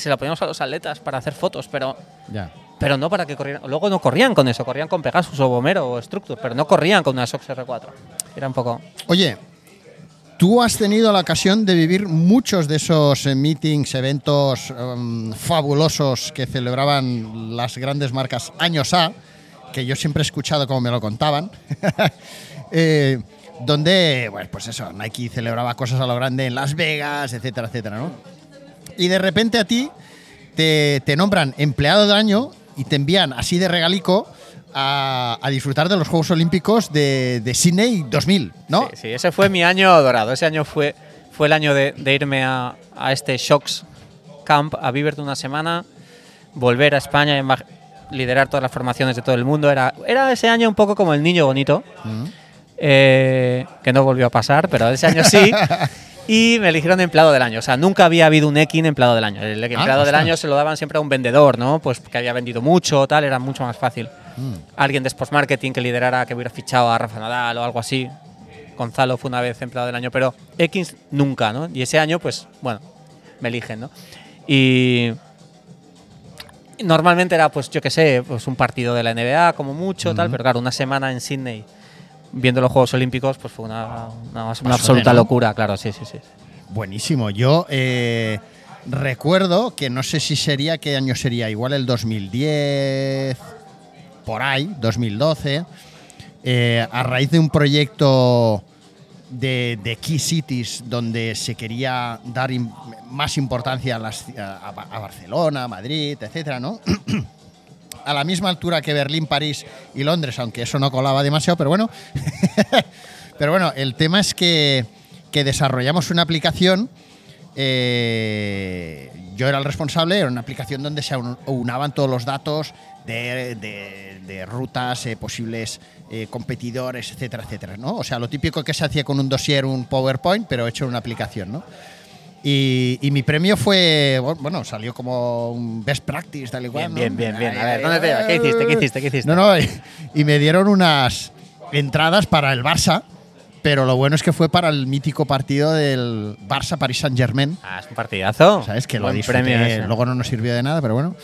se la poníamos a los atletas para hacer fotos, pero, Ya. pero no para que corrieran. Luego no corrían con eso, corrían con Pegasus o Vomero o Structure, pero no corrían con una Sox R4. Era un poco. Oye, tú has tenido la ocasión de vivir muchos de esos eh, meetings, eventos em, fabulosos que celebraban las grandes marcas años A, que yo siempre he escuchado como me lo contaban, (laughs) eh, donde, bueno, pues eso, Nike celebraba cosas a lo grande en Las Vegas, etcétera, etcétera, ¿no? Y de repente a ti te, te nombran empleado del año y te envían así de regalico a, a disfrutar de los Juegos Olímpicos de, de Sydney 2000, ¿no? Sí, sí, ese fue mi año dorado. Ese año fue, fue el año de, de irme a, a este Shocks Camp a vivir una semana, volver a España y liderar todas las formaciones de todo el mundo. Era, era ese año un poco como el niño bonito, eh, que no volvió a pasar, pero ese año sí. (laughs) Y me eligieron empleado del año. O sea, nunca había habido un Ekin empleado del año. El empleado del ostras. año se lo daban siempre a un vendedor, ¿no? Pues que había vendido mucho, tal, era mucho más fácil. Mm. Alguien de Sports Marketing que liderara, que hubiera fichado a Rafa Nadal o algo así. Gonzalo fue una vez empleado del año, pero X nunca, ¿no? Y ese año, pues, bueno, me eligen, ¿no? Y normalmente era, pues, yo qué sé, pues un partido de la NBA, como mucho, tal, pero claro, una semana en Sydney viendo los Juegos Olímpicos, pues fue una, una- una Pasote, absoluta locura, claro, sí, sí, sí. Buenísimo. Yo eh, recuerdo que no sé si sería, ¿qué año sería? Igual el 2010, por ahí, 2012, eh, a raíz de un proyecto de, de Key Cities donde se quería dar más importancia a, las, a, a Barcelona, Madrid, etcétera, ¿no? (clears throat) a la misma altura que Berlín, París y Londres, aunque eso no colaba demasiado, pero bueno. (laughs) pero bueno, el tema es que, que desarrollamos una aplicación. eh, yo era el responsable, era una aplicación donde se aunaban todos los datos de, de- de rutas, eh, posibles eh, competidores, etcétera, etcétera, ¿no? O sea, lo típico que se hacía con un dossier, un PowerPoint, pero hecho en una aplicación, ¿no? Y, y mi premio fue, bueno, salió como un best practice, tal y cual. Bien, ¿no? bien, bien, bien. A ver, ¿dónde te? ¿Qué hiciste? ¿Qué hiciste? ¿Qué hiciste? No, no, y, y me dieron unas entradas para el Barça, pero lo bueno es que fue para el mítico partido del Barça-Paris Saint-Germain, Ah, es un partidazo. ¿sabes? Que lo disfruté, premio ese. luego no nos sirvió de nada, pero bueno.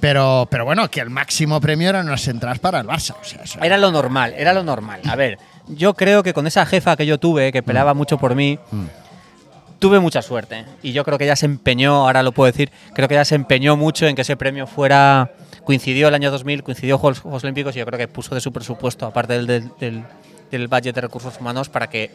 Pero, pero bueno, que el máximo premio eran unas entradas para el Barça. O sea, eso Era lo normal, era lo normal. A ver, yo creo que con esa jefa que yo tuve, que peleaba mucho por mí, tuve mucha suerte. Y yo creo que ella se empeñó, ahora lo puedo decir, creo que ella se empeñó mucho en que ese premio fuera. Coincidió el año 2000, coincidió Juegos, Juegos Olímpicos y yo creo que puso de su presupuesto, aparte del, del, del, del budget de recursos humanos, para que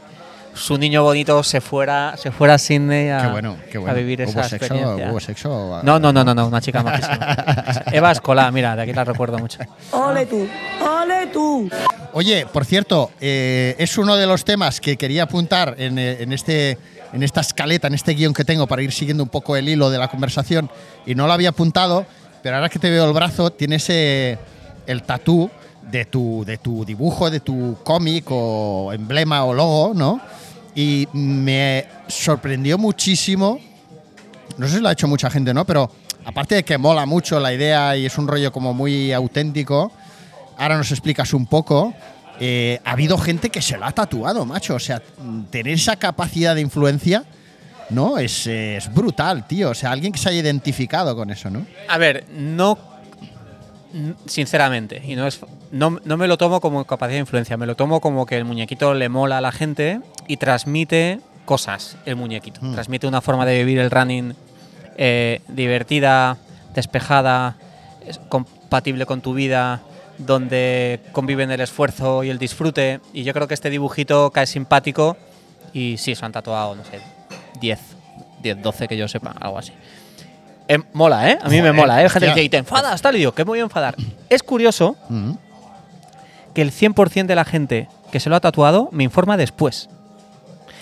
su niño bonito se fuera, se fuera a Sydney a, Qué bueno, qué bueno. a vivir ¿Hubo esa sexo? experiencia. ¿Hubo sexo? No, no, no, no, no, una chica majísima. (laughs) Eva Escola, mira, de aquí la recuerdo mucho. Ole tú, ole tú. Oye, por cierto, eh, es uno de los temas que quería apuntar en, eh, en este, en esta escaleta, en este guion que tengo para ir siguiendo un poco el hilo de la conversación y no lo había apuntado, pero ahora que te veo el brazo, tienes eh, el tatú de tu, de tu dibujo, de tu cómic o emblema o logo, ¿no? Y me sorprendió muchísimo, no sé si lo ha hecho mucha gente, ¿no? Pero aparte de que mola mucho la idea y es un rollo como muy auténtico, ahora nos explicas un poco. Eh, ha habido gente que se lo ha tatuado, macho. O sea, tener esa capacidad de influencia, ¿no? Es, eh, es brutal, tío. O sea, alguien que se haya identificado con eso, ¿no? A ver, no. Sinceramente, y no es. No, no me lo tomo como capacidad de influencia, me lo tomo como que el muñequito le mola a la gente y transmite cosas, el muñequito. Mm. Transmite una forma de vivir el running eh, divertida, despejada, es compatible con tu vida, donde conviven el esfuerzo y el disfrute. Y yo creo que este dibujito cae simpático y sí, se han tatuado, no sé, 10, 10, 12 que yo sepa, algo así. Eh, mola, ¿eh? A mí me mola, ¿eh? Gente dice, ¿y te enfadas? Tal, y digo, ¿qué me voy a enfadar? Es curioso Mm. que el 100% de la gente que se lo ha tatuado me informa después.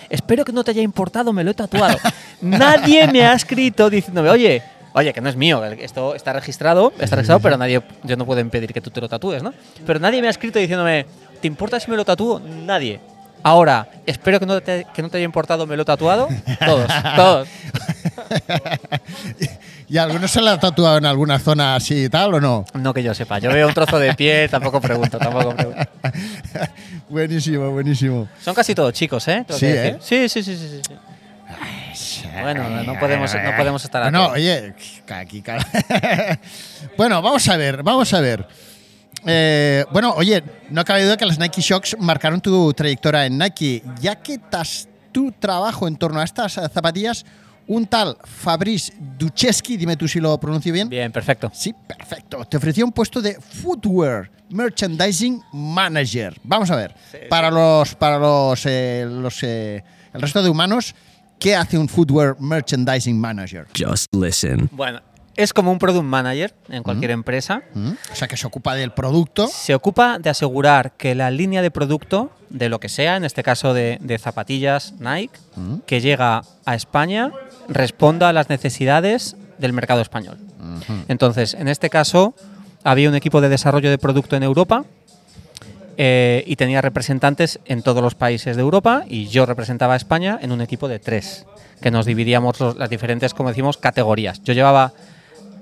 Espero que no te haya importado, me lo he tatuado. (laughs) nadie me ha escrito diciéndome, oye, oye, que no es mío, esto está registrado, está registrado, pero nadie, yo no puedo impedir que tú te lo tatúes, ¿no? Pero nadie me ha escrito diciéndome, ¿te importa si me lo tatúo? Nadie. Ahora, espero que no te, que no te haya importado, me lo he tatuado. (laughs) Todos, todos. (laughs) ¿Y alguno se la ha tatuado en alguna zona así y tal o no? No que yo sepa. Yo veo un trozo de piel, (laughs) tampoco pregunto, tampoco pregunto. buenísimo, buenísimo. Son casi todos chicos, ¿eh? Tengo Sí, que ¿eh? decir. Sí, sí, sí, sí, sí. Bueno, no podemos, no podemos estar aquí. oye, aquí, cara. (laughs) bueno, vamos a ver, vamos a ver. Eh, bueno, oye, no cabe duda que las Nike Shocks marcaron tu trayectoria en Nike, ya que tras tu trabajo en torno a estas zapatillas, un tal Fabrice Ducheski, dime tú si lo pronuncio bien. Bien, perfecto. Sí, perfecto. Te ofreció un puesto de Footwear Merchandising Manager. Vamos a ver, para los, para los, eh, los eh, el resto de humanos, ¿qué hace un Footwear Merchandising Manager? Just listen. Bueno, es como un product manager en cualquier empresa. ¿Mm? O sea, que se ocupa del producto. Se ocupa de asegurar que la línea de producto, de lo que sea, en este caso de, de zapatillas Nike, que llega a España, responda a las necesidades del mercado español. Entonces, en este caso, había un equipo de desarrollo de producto en Europa eh, y tenía representantes en todos los países de Europa y yo representaba a España en un equipo de tres, que nos dividíamos los- las diferentes, como decimos, categorías. Yo llevaba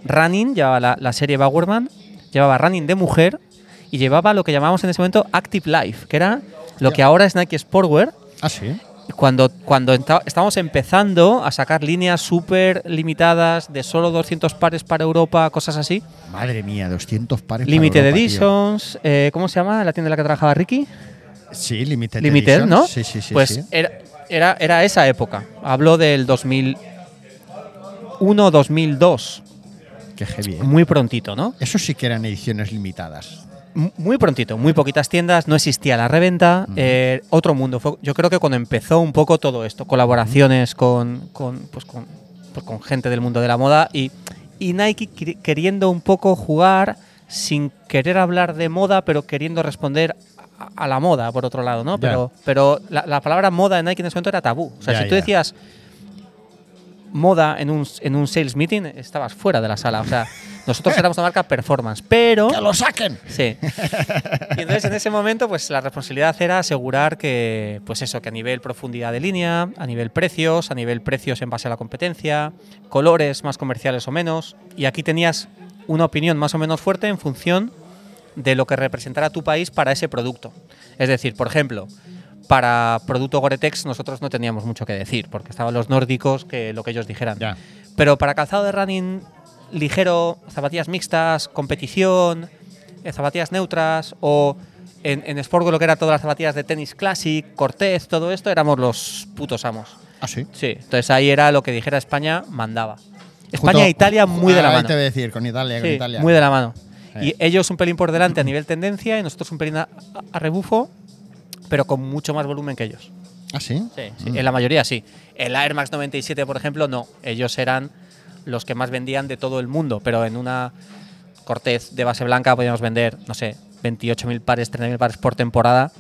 running, llevaba la, la serie Bowerman, llevaba running de mujer y llevaba lo que llamábamos en ese momento Active Life, que era lo que ahora es Nike Sportwear. Ah, sí. Cuando, cuando estábamos empezando a sacar líneas súper limitadas de solo 200 pares para Europa, cosas así. Madre mía, 200 pares. para Limited Europa, tío. Editions, eh, ¿cómo se llama la tienda en la que trabajaba Ricky? Sí, Limited. Limited, Edition. ¿no? Sí, sí, sí. Pues sí. Era, era, era esa época. Hablo del 2001-2002. Qué heavy, ¿eh? Muy prontito, ¿no? Eso sí que eran ediciones limitadas. Muy prontito, muy poquitas tiendas, no existía la reventa, eh, otro mundo. Fue- yo creo que cuando empezó un poco todo esto, colaboraciones con, con, pues con, pues con gente del mundo de la moda y, y Nike queri- queriendo un poco jugar sin querer hablar de moda, pero queriendo responder a, a la moda, por otro lado, ¿no? Ya. Pero, pero la, la palabra moda en Nike en ese momento era tabú. O sea, si tú decías moda en un, en un sales meeting, estabas fuera de la sala. O sea, nosotros éramos una marca performance, pero... ¡Que lo saquen! Sí. Y entonces en ese momento, pues la responsabilidad era asegurar que, pues eso, que a nivel profundidad de línea, a nivel precios, a nivel precios en base a la competencia, colores más comerciales o menos, y aquí tenías una opinión más o menos fuerte en función de lo que representara tu país para ese producto. Es decir, por ejemplo, para producto Gore-Tex nosotros no teníamos mucho que decir, porque estaban los nórdicos que lo que ellos dijeran. Ya. Pero para calzado de running ligero, zapatillas mixtas, competición, eh, zapatillas neutras o en, en Sportgo lo que era todas las zapatillas de tenis classic, Cortez, todo esto, éramos los putos amos. Ah, sí. Sí, entonces ahí era lo que dijera España, mandaba. España e Italia muy de la Ahí mano. te voy a decir, con Italia, con Sí, Italia. muy de la mano. Sí. Y ellos un pelín por delante a nivel tendencia y nosotros un pelín a, a rebufo, pero con mucho más volumen que ellos. Ah, sí. Sí, sí, en la mayoría sí. El Air Max 97, por ejemplo, no. Ellos eran los que más vendían de todo el mundo, pero en una Cortez de base blanca podíamos vender, no sé, 28.000 pares, 30.000 pares por temporada,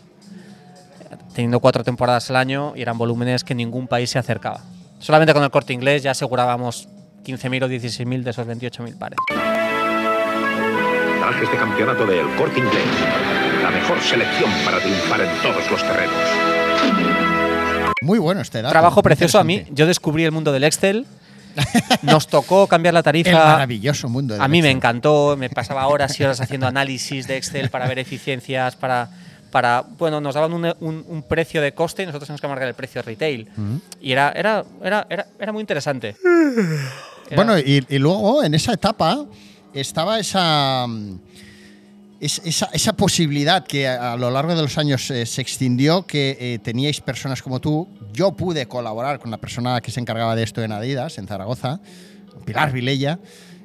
teniendo cuatro temporadas al año y eran volúmenes que ningún país se acercaba. Solamente con el corte inglés ya asegurábamos 15.000 o 16.000 de esos 28.000 pares. Trajes de campeonato de El Corte Inglés. La mejor selección para triunfar en todos los terrenos. Muy bueno este dato. Trabajo precioso a mí. Yo descubrí el mundo del Excel. Nos tocó cambiar la (laughs) El tarifa. maravilloso mundo del A mí me encantó, me pasaba horas y horas haciendo análisis de Excel para ver eficiencias, para, para bueno, nos daban un, un- un precio de coste y nosotros teníamos que marcar el precio retail. Y era, era, era, era, era muy interesante. Era- Bueno, y, y luego en esa etapa estaba esa, es- esa, esa posibilidad que a, a lo largo de los años eh, se extendió, que eh, teníais personas como tú. Yo pude colaborar con la persona que se encargaba de esto en Adidas, en Zaragoza, Pilar Vilella,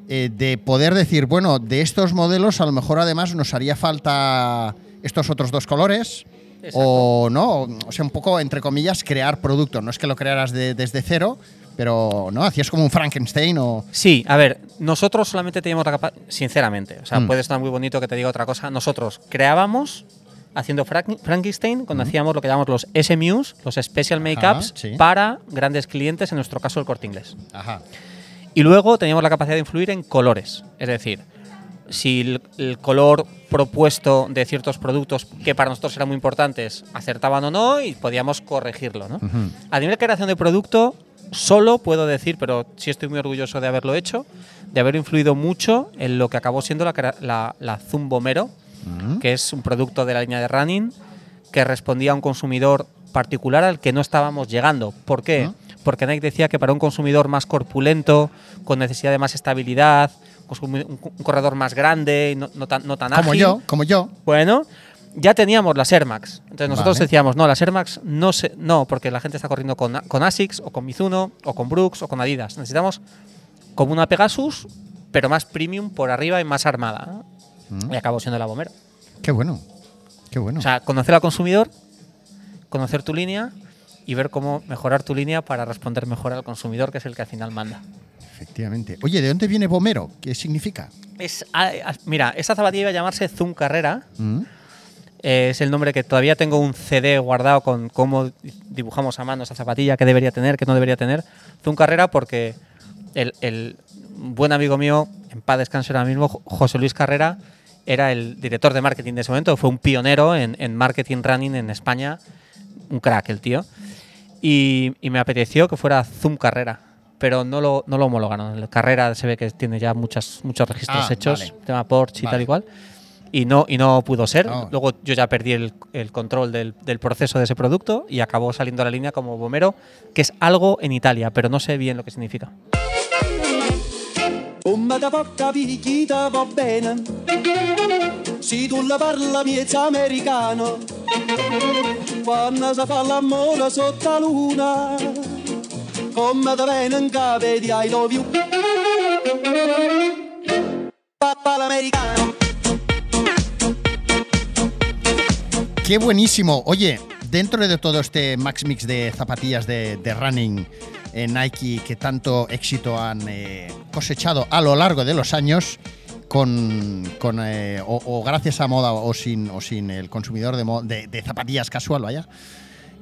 eh, de poder decir, bueno, de estos modelos a lo mejor además nos haría falta estos otros dos colores. O no, o sea, un poco entre comillas crear producto. No es que lo crearas de- desde cero, pero no, hacías como un Frankenstein o Sí, a ver, nosotros solamente teníamos la capacidad, sinceramente, o sea, Mm. puede estar muy bonito que te diga otra cosa, nosotros creábamos haciendo Frank- Frankenstein cuando hacíamos lo que llamamos los SMUs, los Special Makeups, sí. para grandes clientes, en nuestro caso el corte inglés. Ajá. Y luego teníamos la capacidad de influir en colores. Es decir, si el, el color propuesto de ciertos productos que para nosotros eran muy importantes acertaban o no y podíamos corregirlo. ¿no? A nivel de creación de producto, solo puedo decir, pero sí estoy muy orgulloso de haberlo hecho, de haber influido mucho en lo que acabó siendo la, la, la Zumbo Mero, que es un producto de la línea de running que respondía a un consumidor particular al que no estábamos llegando. ¿Por qué? Porque Nike decía que para un consumidor más corpulento, con necesidad de más estabilidad, un, un corredor más grande y no, no tan, no tan Como ágil, yo, como yo. bueno, ya teníamos las Air Max. Entonces nosotros Vale. decíamos, no, las Air Max no, se, no, porque la gente está corriendo con, con ASICS o con Mizuno o con Brooks o con Adidas. Necesitamos como una Pegasus, pero más premium por arriba y más armada. ¿no? Y acabó siendo la Bomero. Qué bueno. Qué bueno. O sea, conocer al consumidor, conocer tu línea y ver cómo mejorar tu línea para responder mejor al consumidor, que es el que al final manda. Efectivamente. Oye, ¿de dónde viene Bomero? ¿Qué significa? Es, ah, ah, mira, esta zapatilla iba a llamarse Zoom Carrera. ¿Mm? Eh, es el nombre que todavía tengo un CD guardado con cómo dibujamos a mano esa zapatilla, que debería tener, que no debería tener. Zoom Carrera porque el, el buen amigo mío, en paz descanse ahora mismo, Jo- José Luis Carrera, era el director de marketing de ese momento, fue un pionero en, en marketing running en España, un crack el tío. Y, y me apeteció que fuera Zoom Carrera, pero no lo, no lo homologaron. El Carrera se ve que tiene ya muchas, muchos registros Ah, hechos, vale. tema Porsche y Vale. tal y cual. Y no, y no pudo ser. Oh. Luego yo ya perdí el, el control del, del proceso de ese producto y acabó saliendo a la línea como Bomero, que es algo en Italia, pero no sé bien lo que significa. Se tu la parla americano Quando si fa l'amore sotto la luna L'americano Qué buenísimo. Oye, dentro de todo este Max Mix de zapatillas de, de running eh, Nike que tanto éxito han eh, cosechado a lo largo de los años, con, con, eh, o, gracias a moda o sin, o sin el consumidor de, de- de zapatillas casual, vaya,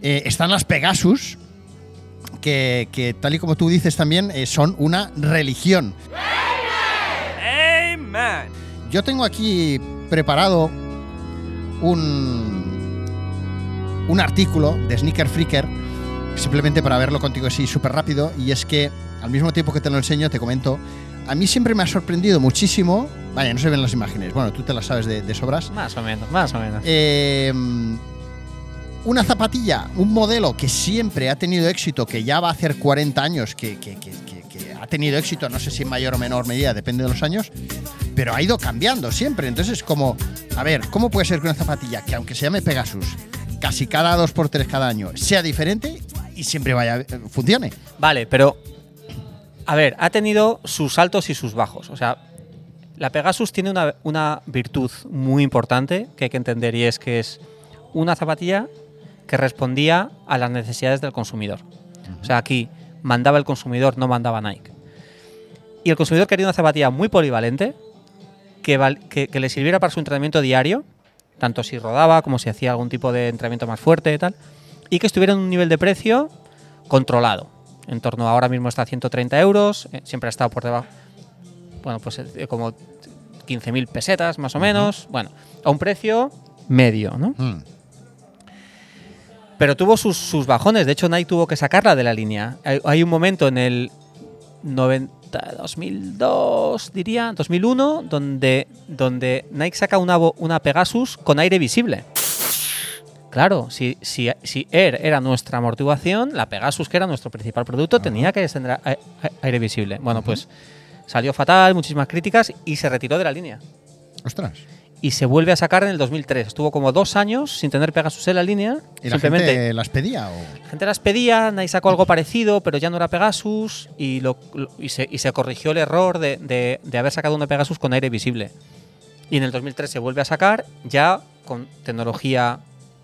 eh, están las Pegasus, que, que tal y como tú dices también, eh, son una religión. Yo tengo aquí preparado un, un artículo de Sneaker Freaker, simplemente para verlo contigo así súper rápido, y es que al mismo tiempo que te lo enseño, te comento, a mí siempre me ha sorprendido muchísimo, vaya, no se ven las imágenes, bueno, tú te las sabes de, de sobras, Más o menos, más o menos. eh, una zapatilla, un modelo que siempre ha tenido éxito, que ya va a hacer 40 años, que, ha tenido éxito, no sé si en mayor o menor medida, depende de los años, pero ha ido cambiando siempre. Entonces es como, a ver, ¿cómo puede ser que una zapatilla que aunque se llame Pegasus, casi cada dos por tres cada año, sea diferente y siempre vaya, eh, funcione? Vale, pero. A ver, ha tenido sus altos y sus bajos. O sea, la Pegasus tiene una virtud muy importante que hay que entender y es que es una zapatilla que respondía a las necesidades del consumidor. O sea, aquí mandaba el consumidor, no mandaba Nike. Y el consumidor quería una zapatilla muy polivalente que, que- que le sirviera para su entrenamiento diario, tanto si rodaba como si hacía algún tipo de entrenamiento más fuerte y tal, y que estuviera en un nivel de precio controlado. En torno a ahora mismo está a 130 euros, eh, siempre ha estado por debajo, bueno, pues eh, como 15.000 pesetas más o menos, bueno, a un precio medio, ¿no? Mm. Pero tuvo sus, sus bajones. De hecho, Nike tuvo que sacarla de la línea. Hay, hay un momento en el 90, 2002, diría, 2001, donde, donde Nike saca una, una Pegasus con aire visible. Claro, si, si, si Air era nuestra amortiguación, la Pegasus, que era nuestro principal producto, tenía que tener aire visible. Bueno, pues salió fatal, muchísimas críticas y se retiró de la línea Ostras. Y se vuelve a sacar en el 2003. Estuvo como dos años sin tener Pegasus en la línea. ¿Y la simplemente gente las pedía? O? la gente las pedía, Nike sacó algo parecido, pero ya no era Pegasus y, lo, lo- y, se, y se corrigió el error de, de- de haber sacado una Pegasus con aire visible. Y en el 2003 se vuelve a sacar ya con tecnología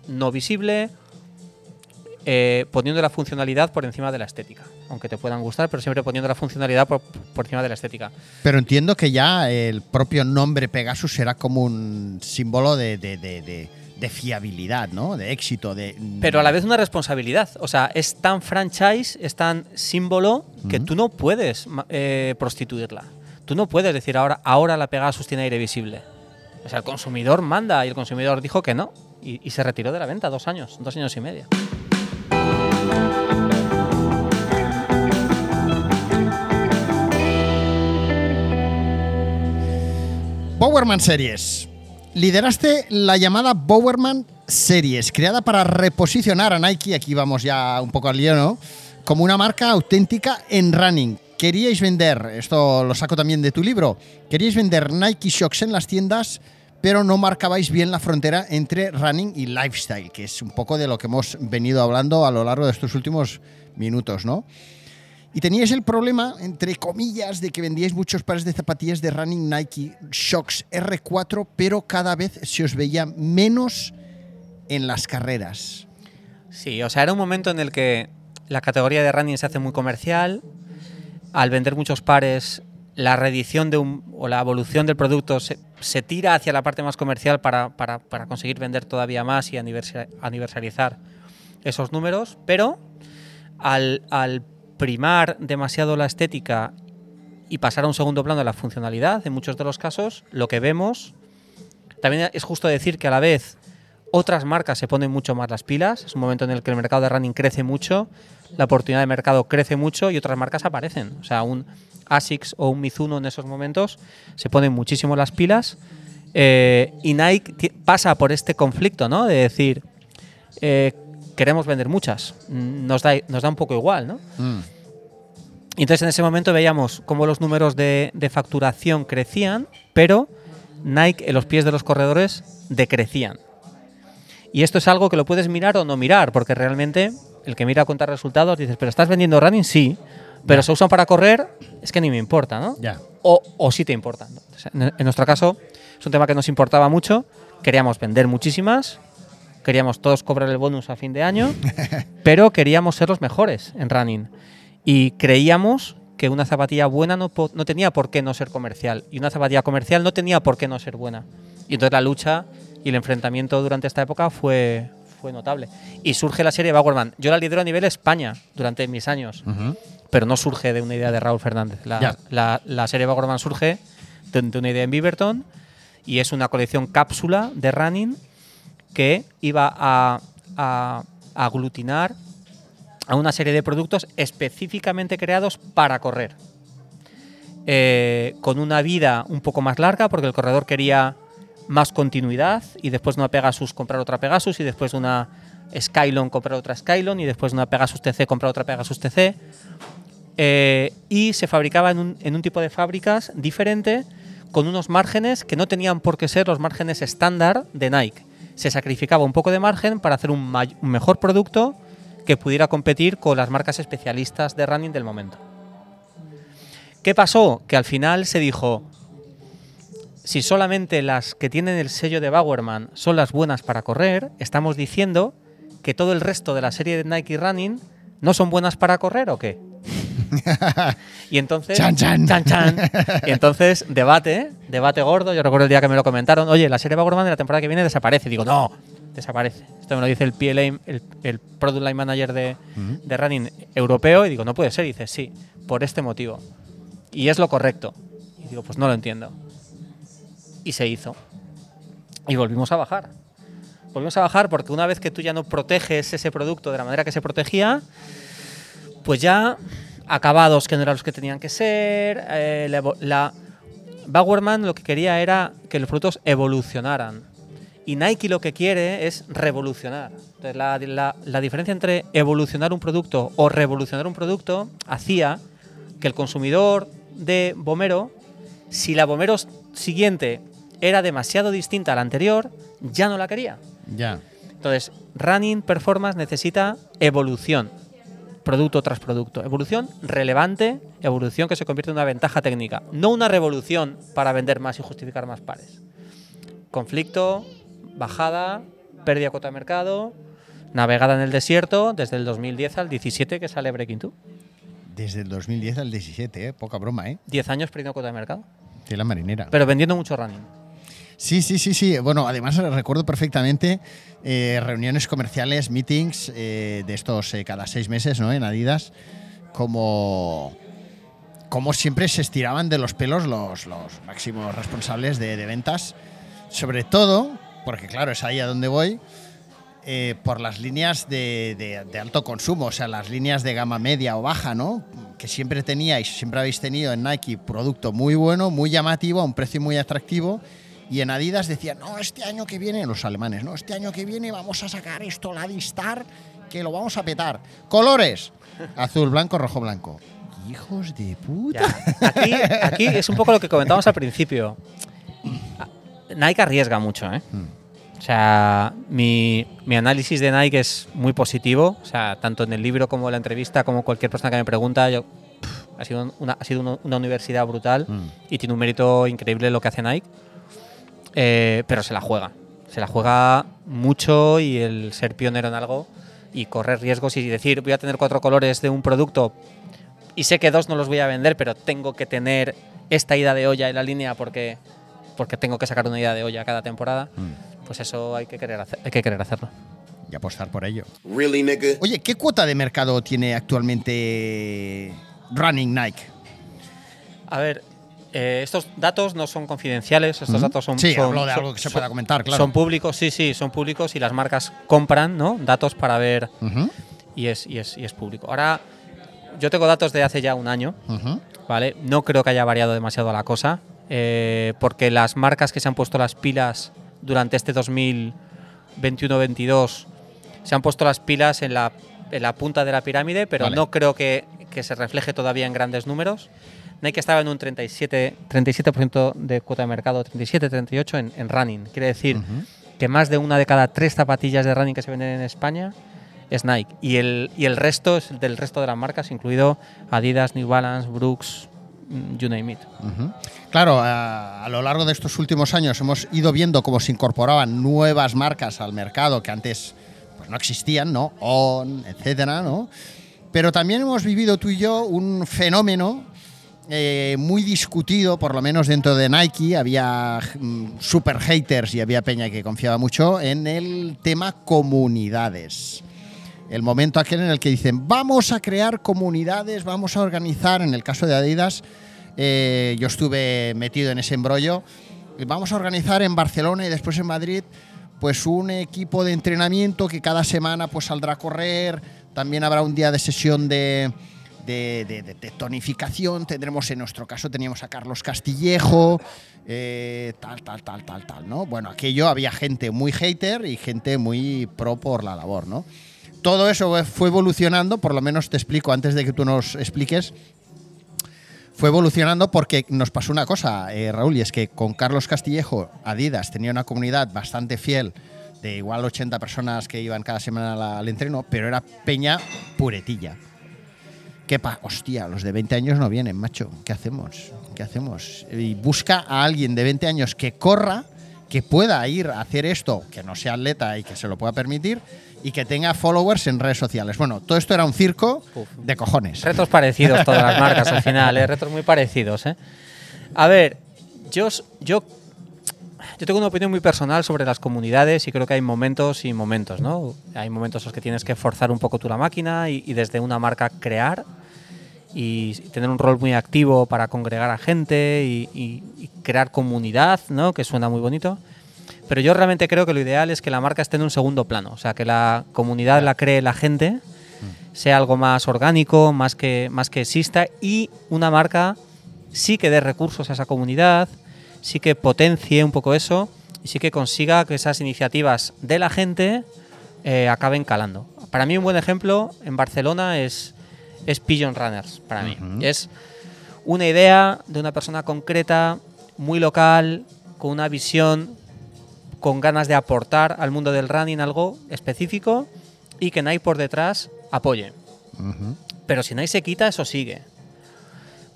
no visible, eh, poniendo la funcionalidad por encima de la estética. Aunque te puedan gustar, pero siempre poniendo la funcionalidad por, por encima de la estética. Pero entiendo que ya el propio nombre Pegasus será como un símbolo de, de- de- de- de fiabilidad, ¿no? De éxito, de... Pero a la vez una responsabilidad. O sea, es tan franchise, es tan símbolo que tú no puedes eh, prostituirla. Tú no puedes decir ahora, ahora la Pegasus tiene aire visible. O sea, el consumidor manda y el consumidor dijo que no. Y, y se retiró de la venta dos años, dos años y medio. Bowerman Series. Lideraste la llamada Bowerman Series, creada para reposicionar a Nike, aquí vamos ya un poco al lío, ¿no? Como una marca auténtica en running. Queríais vender, esto lo saco también de tu libro, queríais vender Nike Shocks en las tiendas, pero no marcabais bien la frontera entre running y lifestyle, que es un poco de lo que hemos venido hablando a lo largo de estos últimos minutos, ¿no? Y teníais el problema, entre comillas, de que vendíais muchos pares de zapatillas de running Nike Shocks R4, pero cada vez se os veía menos en las carreras. Sí, o sea, era un momento en el que la categoría de running se hace muy comercial. Al vender muchos pares, la reedición de un, o la evolución del producto se, se tira hacia la parte más comercial para, para- para conseguir vender todavía más y aniversa- aniversarizar esos números. Pero al, al primar demasiado la estética y pasar a un segundo plano la funcionalidad, en muchos de los casos, lo que vemos. También es justo decir que a la vez otras marcas se ponen mucho más las pilas. Es un momento en el que el mercado de running crece mucho, la oportunidad de mercado crece mucho y otras marcas aparecen. O sea, un ASICS o un Mizuno en esos momentos se ponen muchísimo las pilas. Eh, y Nike pasa por este conflicto, ¿no? De decir, eh, queremos vender muchas. Mm, Nos da, nos da un poco igual, ¿no? Y entonces en ese momento veíamos cómo los números de, de facturación crecían, pero Nike en los pies de los corredores decrecían. Y esto es algo que lo puedes mirar o no mirar, porque realmente el que mira cuenta resultados dices, pero estás vendiendo running, sí, pero se usan para correr, es que ni me importa, ¿no? Ya. O, o sí te importa. ¿no? Sea, en, en nuestro caso es un tema que nos importaba mucho, queríamos vender muchísimas, queríamos todos cobrar el bonus a fin de año, (laughs) pero queríamos ser los mejores en running. Y creíamos que una zapatilla buena no, tenía por qué no ser comercial. Y una zapatilla comercial no tenía por qué no ser buena. Y entonces la lucha y el enfrentamiento durante esta época fue, fue notable. Y surge la serie Bowerman. Yo la lidero a nivel España durante mis años, pero no surge de una idea de Raúl Fernández. La, la- la serie Bowerman surge de, de una idea en Beaverton y es una colección cápsula de running que iba a, a- a aglutinar a una serie de productos específicamente creados para correr. Eh, con una vida un poco más larga, porque el corredor quería más continuidad y después de una Pegasus comprar otra Pegasus y después de una Skylon comprar otra Skylon y después de una Pegasus TC comprar otra Pegasus TC. Eh, y se fabricaba en un, en un tipo de fábricas diferente con unos márgenes que no tenían por qué ser los márgenes estándar de Nike. Se sacrificaba un poco de margen para hacer un, un mejor producto que pudiera competir con las marcas especialistas de running del momento. ¿Qué pasó? Que al final se dijo, si solamente las que tienen el sello de Bowerman son las buenas para correr, estamos diciendo que todo el resto de la serie de Nike Running no son buenas para correr o qué? (laughs) y entonces Chan, chan. chan. y (laughs) entonces debate debate gordo. Yo recuerdo el día que me lo comentaron oye la serie Bowerman de la temporada que viene desaparece digo no desaparece esto me lo dice el PLA el, el Product Line Manager de, de Running europeo y digo no puede ser y dice sí por este motivo y es lo correcto. Y digo pues no lo entiendo y se hizo. Y volvimos a bajar. Volvimos a bajar porque una vez que tú ya no proteges ese producto de la manera que se protegía pues ya acabados que no eran los que tenían que ser. eh, la, evo- la- Bowerman lo que quería era que los productos evolucionaran. Y Nike lo que quiere es revolucionar. Entonces, la, la- la diferencia entre evolucionar un producto o revolucionar un producto hacía que el consumidor de Bomero, si la Bomero siguiente era demasiado distinta a la anterior, ya no la quería. Ya. Entonces, running performance necesita evolución, producto tras producto. Evolución relevante, evolución que se convierte en una ventaja técnica, no una revolución para vender más y justificar más pares. Conflicto, bajada, pérdida de cuota de mercado, navegada en el desierto desde el 2010 al 17 que sale Breaking 2. Desde el 2010 al 17, ¿eh? poca broma, ¿eh? 10 años perdiendo cuota de mercado. la marinera. Pero vendiendo mucho running. Sí, sí, sí, sí. Bueno, además recuerdo perfectamente eh, reuniones comerciales, meetings eh, de estos eh, cada seis meses, ¿no? En Adidas, como, como siempre se estiraban de los pelos los, los máximos responsables de, de ventas, sobre todo, porque claro, es ahí a donde voy, eh, por las líneas de, de- de alto consumo, o sea, las líneas de gama media o baja, ¿no? Que siempre teníais, siempre habéis tenido en Nike producto muy bueno, muy llamativo, a un precio muy atractivo. Y en Adidas decían, no, este año que viene, los alemanes, no, este año que viene vamos a sacar esto, la Distar, que lo vamos a petar. Colores, azul, blanco, rojo, blanco. Hijos de puta. Ya. Aquí, aquí es un poco lo que comentábamos al principio. Nike arriesga mucho, ¿eh? O sea, mi, mi análisis de Nike es muy positivo. O sea, tanto en el libro como en la entrevista, como cualquier persona que me pregunta, yo, pff, ha sido, una, ha sido una, una universidad brutal y tiene un mérito increíble lo que hace Nike. Eh, pero se la juega. Se la juega mucho y el ser pionero en algo y correr riesgos y decir, voy a tener cuatro colores de un producto y sé que dos no los voy a vender, pero tengo que tener esta ida de olla en la línea porque, porque tengo que sacar una ida de olla cada temporada, pues eso hay que querer, hacer- hay que querer hacerlo. Y apostar por ello. Really, nigga? Oye, ¿qué cuota de mercado tiene actualmente Running Nike? A ver, eh, estos datos no son confidenciales, estos datos son, Sí, son- hablo de algo que se pueda comentar, claro. Son públicos, sí, sí, son públicos y las marcas compran ¿no? datos para ver y es, y, es, y es público. Ahora, yo tengo datos de hace ya un año. ¿vale? No creo que haya variado demasiado la cosa, eh, porque las marcas que se han puesto las pilas durante este 2021-22 se han puesto las pilas en la, en la punta de la pirámide, pero Vale. no creo que, que se refleje todavía en grandes números. Nike estaba en un 37%, 37 de cuota de mercado, 37-38 en, en running. Quiere decir que más de una de cada tres zapatillas de running que se venden en España es Nike. Y el, y el resto es del resto de las marcas, incluido Adidas, New Balance, Brooks, mm, you name it. Ujú. Claro, a, a lo largo de estos últimos años hemos ido viendo cómo se incorporaban nuevas marcas al mercado que antes pues, no existían, ¿no? On, etcétera, ¿no? Pero también hemos vivido tú y yo un fenómeno eh, muy discutido, por lo menos dentro de Nike. Había mm, super haters y había peña que confiaba mucho en el tema comunidades. El momento aquel en el que dicen, vamos a crear comunidades, vamos a organizar, en el caso de Adidas, eh, yo estuve metido en ese embrollo, y vamos a organizar en Barcelona y después en Madrid pues un equipo de entrenamiento que cada semana pues saldrá a correr, también habrá un día de sesión de, de, tonificación, tendremos en nuestro caso teníamos a Carlos Castillejo, eh, tal, tal, tal, tal, tal, ¿no? Bueno, aquello había gente muy hater y gente muy pro por la labor, ¿no? Todo eso fue evolucionando, por lo menos te explico antes de que tú nos expliques, fue evolucionando porque nos pasó una cosa, eh, Raúl, y es que con Carlos Castillejo, Adidas tenía una comunidad bastante fiel de igual 80 personas que iban cada semana al entreno, pero era peña puretilla. ¿Qué pa Hostia, los de 20 años no vienen, macho. ¿Qué hacemos? ¿Qué hacemos? Y busca a alguien de 20 años que corra, que pueda ir a hacer esto, que no sea atleta y que se lo pueda permitir, y que tenga followers en redes sociales. Bueno, todo esto era un circo de cojones. Retos parecidos todas las marcas al final, ¿eh? retos muy parecidos. ¿eh? A ver, yo, yo, yo tengo una opinión muy personal sobre las comunidades y creo que hay momentos y momentos, ¿no? Hay momentos en los que tienes que forzar un poco tú la máquina y, y desde una marca crear y tener un rol muy activo para congregar a gente y, y- y crear comunidad, ¿no? Que suena muy bonito. Pero yo realmente creo que lo ideal es que la marca esté en un segundo plano, o sea, que la comunidad la cree la gente, sea algo más orgánico, más que, más que exista y una marca sí que dé recursos a esa comunidad, sí que potencie un poco eso y sí que consiga que esas iniciativas de la gente eh, acaben calando. Para mí un buen ejemplo en Barcelona es, es Pigeon Runners, para mí. Es una idea de una persona concreta, muy local, con una visión, con ganas de aportar al mundo del running algo específico y que Nike por detrás apoye. Pero si Nike se quita, eso sigue.